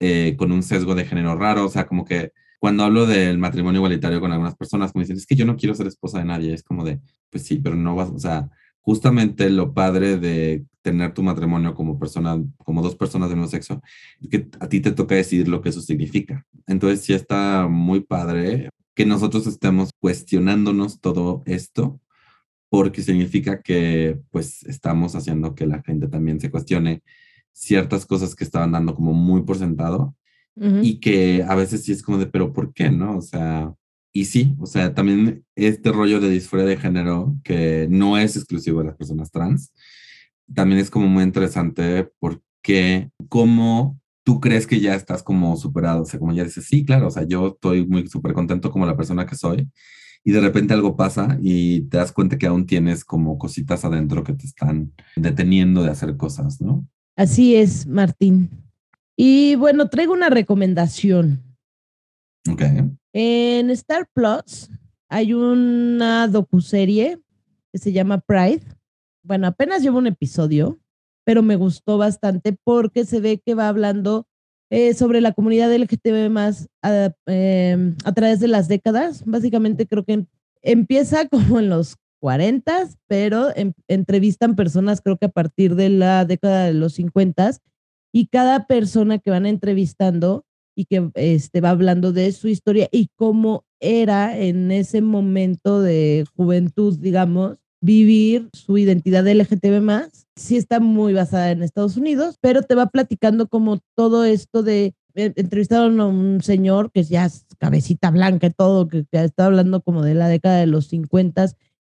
eh, con un sesgo de género raro. O sea, como que cuando hablo del matrimonio igualitario con algunas personas, me dicen, es que yo no quiero ser esposa de nadie. Es como de, pues sí, pero no vas, o sea, justamente lo padre de tener tu matrimonio como persona, como dos personas del mismo sexo, es que a ti te toca decidir lo que eso significa. Entonces sí está muy padre que nosotros estemos cuestionándonos todo esto porque significa que pues estamos haciendo que la gente también se cuestione ciertas cosas que estaban dando como muy por sentado y que a veces sí es como de, pero ¿por qué? ¿No? O sea, y sí, o sea, también este rollo de disforia de género que no es exclusivo de las personas trans, también es como muy interesante porque como tú crees que ya estás como superado, o sea, como ya dices, sí, claro, o sea, yo estoy muy súper contento como la persona que soy y de repente algo pasa y te das cuenta que aún tienes como cositas adentro que te están deteniendo de hacer cosas, ¿no? Así es, Martín. Y bueno, traigo una recomendación. Ok. En Star Plus hay una docuserie que se llama Pride. Bueno, apenas llevo un episodio, pero me gustó bastante porque se ve que va hablando eh, sobre la comunidad LGTB más a, em, a, través de las décadas. Básicamente creo que empieza como en los 40, pero en, entrevistan personas creo que a partir de la década de los 50 y cada persona que van entrevistando y que este, va hablando de su historia y cómo era en ese momento de juventud, digamos, vivir su identidad LGTB más. Sí está muy basada en Estados Unidos, pero te va platicando como todo esto de eh, entrevistaron a un señor que ya es cabecita blanca y todo, que, que está hablando como de la década de los 50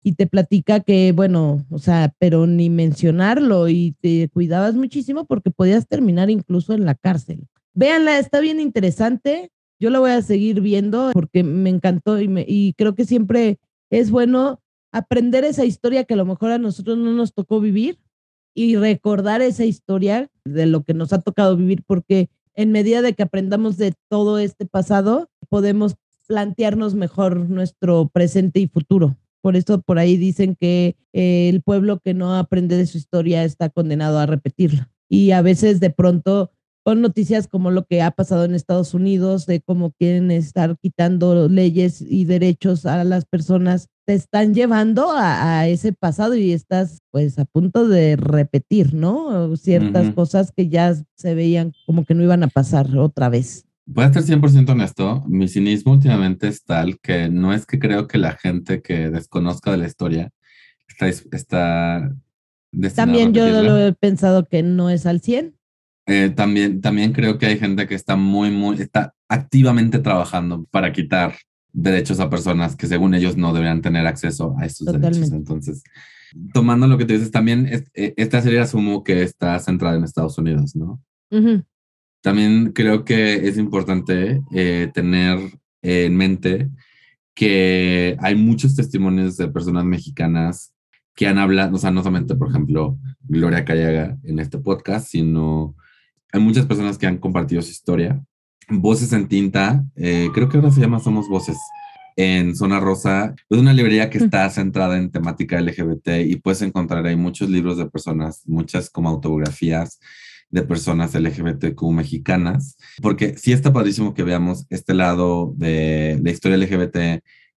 y te platica que, bueno, o sea, pero ni mencionarlo y te cuidabas muchísimo porque podías terminar incluso en la cárcel. Véanla, está bien interesante. Yo la voy a seguir viendo porque me encantó y creo que siempre es bueno aprender esa historia que a lo mejor a nosotros no nos tocó vivir y recordar esa historia de lo que nos ha tocado vivir porque en medida de que aprendamos de todo este pasado, podemos plantearnos mejor nuestro presente y futuro. Por eso por ahí dicen que eh, el pueblo que no aprende de su historia está condenado a repetirla. Y a veces de pronto con noticias como lo que ha pasado en Estados Unidos, de cómo quieren estar quitando leyes y derechos a las personas, te están llevando a, a ese pasado y estás pues a punto de repetir, ¿no? Ciertas uh -huh. cosas que ya se veían como que no iban a pasar otra vez. Voy a estar 100% honesto, mi cinismo últimamente es tal que no es que creo que la gente que desconozca de la historia está... está también yo lo he pensado que no es al 100. Eh, también, también creo que hay gente que está muy, muy, está activamente trabajando para quitar derechos a personas que según ellos no deberían tener acceso a estos Totalmente. derechos. Entonces, tomando lo que tú dices, también es, eh, esta serie asumo que está centrada en Estados Unidos, ¿no? Uh -huh. También creo que es importante eh, tener en mente que hay muchos testimonios de personas mexicanas que han hablado, o sea, no solamente, por ejemplo, Gloria Callaga en este podcast, sino hay muchas personas que han compartido su historia. Voces en tinta, eh, creo que ahora se llama Somos Voces, en Zona Rosa. Es una librería que está centrada en temática LGBT y puedes encontrar ahí muchos libros de personas, muchas como autobiografías de personas LGBTQ mexicanas, porque sí está padrísimo que veamos este lado de la historia LGBT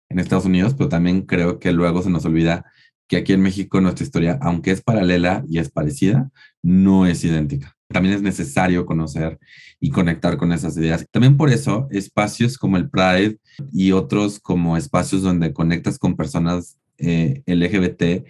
en Estados Unidos, pero también creo que luego se nos olvida que aquí en México nuestra historia, aunque es paralela y es parecida, no es idéntica. También es necesario conocer y conectar con esas ideas. También por eso, espacios como el Pride y otros como espacios donde conectas con personas eh, LGBT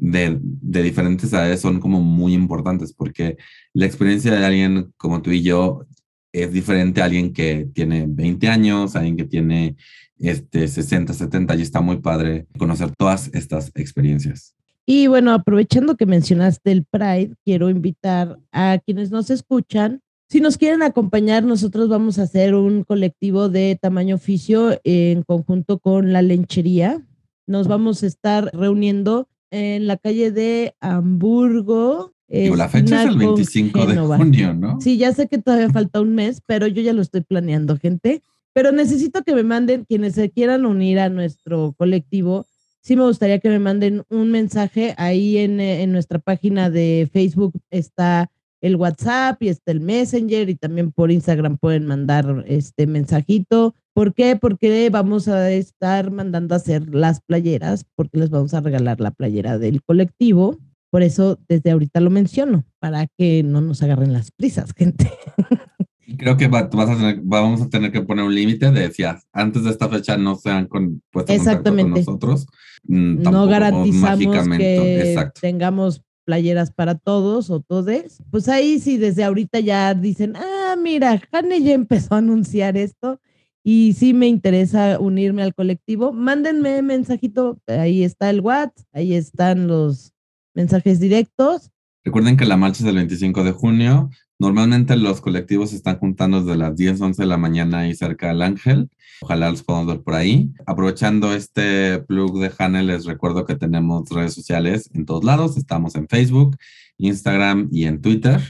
de, diferentes edades son como muy importantes porque la experiencia de alguien como tú y yo es diferente a alguien que tiene 20 años, alguien que tiene este, 60, 70 y está muy padre conocer todas estas experiencias. Y bueno, aprovechando que mencionaste el Pride, quiero invitar a quienes nos escuchan. Si nos quieren acompañar, nosotros vamos a hacer un colectivo de tamaño oficio en conjunto con la lenchería. Nos vamos a estar reuniendo en la calle de Hamburgo. Digo, la fecha es el 25 de junio, ¿no? Sí, ya sé que todavía falta un mes, pero yo ya lo estoy planeando, gente. Pero necesito que me manden, quienes se quieran unir a nuestro colectivo, sí me gustaría que me manden un mensaje. Ahí en, en nuestra página de Facebook está el WhatsApp y está el Messenger y también por Instagram pueden mandar este mensajito ¿Por qué? Porque vamos a estar mandando a hacer las playeras, porque les vamos a regalar la playera del colectivo. Por eso desde ahorita lo menciono, para que no nos agarren las prisas, gente. Creo que va- vas a tener- vamos a tener que poner un límite de si antes de esta fecha no se han con, puesto Exactamente. nosotros. mm, no garantizamos que Exacto. tengamos playeras para todos o todes. Pues ahí sí, desde ahorita ya dicen, ah, mira, Jane ya empezó a anunciar esto y sí me interesa unirme al colectivo. Mándenme mensajito, ahí está el WhatsApp, ahí están los mensajes directos. Recuerden que la marcha es el 25 de junio. Normalmente los colectivos se están juntando desde las 10, 11 de la mañana ahí cerca del Ángel. Ojalá los podamos ver por ahí. Aprovechando este plug de Hane, les recuerdo que tenemos redes sociales en todos lados. Estamos en Facebook, Instagram y en Twitter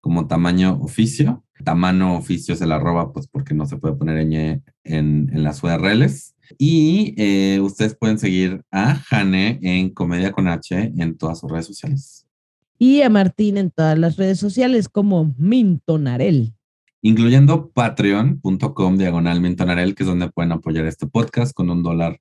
como tamaño oficio. Tamaño oficio es el arroba, pues porque no se puede poner ñ en, en las URLs. Y eh, ustedes pueden seguir a Hane en Comedia con H en todas sus redes sociales. Y a Martín en todas las redes sociales como Mintonarel. incluyendo patreon.com diagonal mintonarel, que es donde pueden apoyar este podcast con un dólar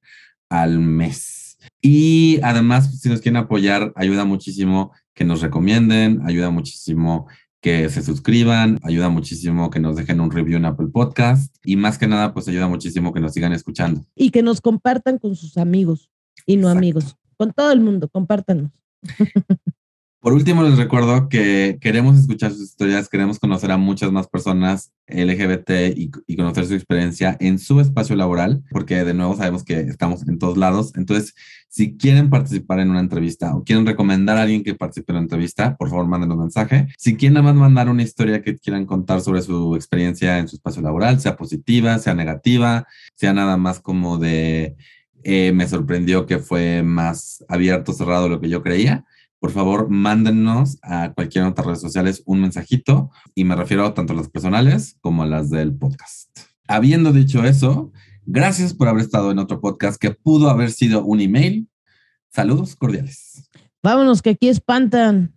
al mes. Y además, si nos quieren apoyar, ayuda muchísimo que nos recomienden, ayuda muchísimo que se suscriban, ayuda muchísimo que nos dejen un review en Apple Podcast y más que nada, pues ayuda muchísimo que nos sigan escuchando. Y que nos compartan con sus amigos y no Exacto. amigos. Con todo el mundo, compártanos. Por último, les recuerdo que queremos escuchar sus historias, queremos conocer a muchas más personas LGBT y, conocer su experiencia en su espacio laboral, porque de nuevo sabemos que estamos en todos lados. Entonces, si quieren participar en una entrevista o quieren recomendar a alguien que participe en una entrevista, por favor, mándenos mensaje. Si quieren nada más mandar una historia que quieran contar sobre su experiencia en su espacio laboral, sea positiva, sea negativa, sea nada más como de eh, me sorprendió que fue más abierto, cerrado lo que yo creía por favor, mándenos a cualquiera de nuestras redes sociales un mensajito y me refiero tanto a las personales como a las del podcast. Habiendo dicho eso, gracias por haber estado en otro podcast que pudo haber sido un email. Saludos cordiales. Vámonos, que aquí espantan.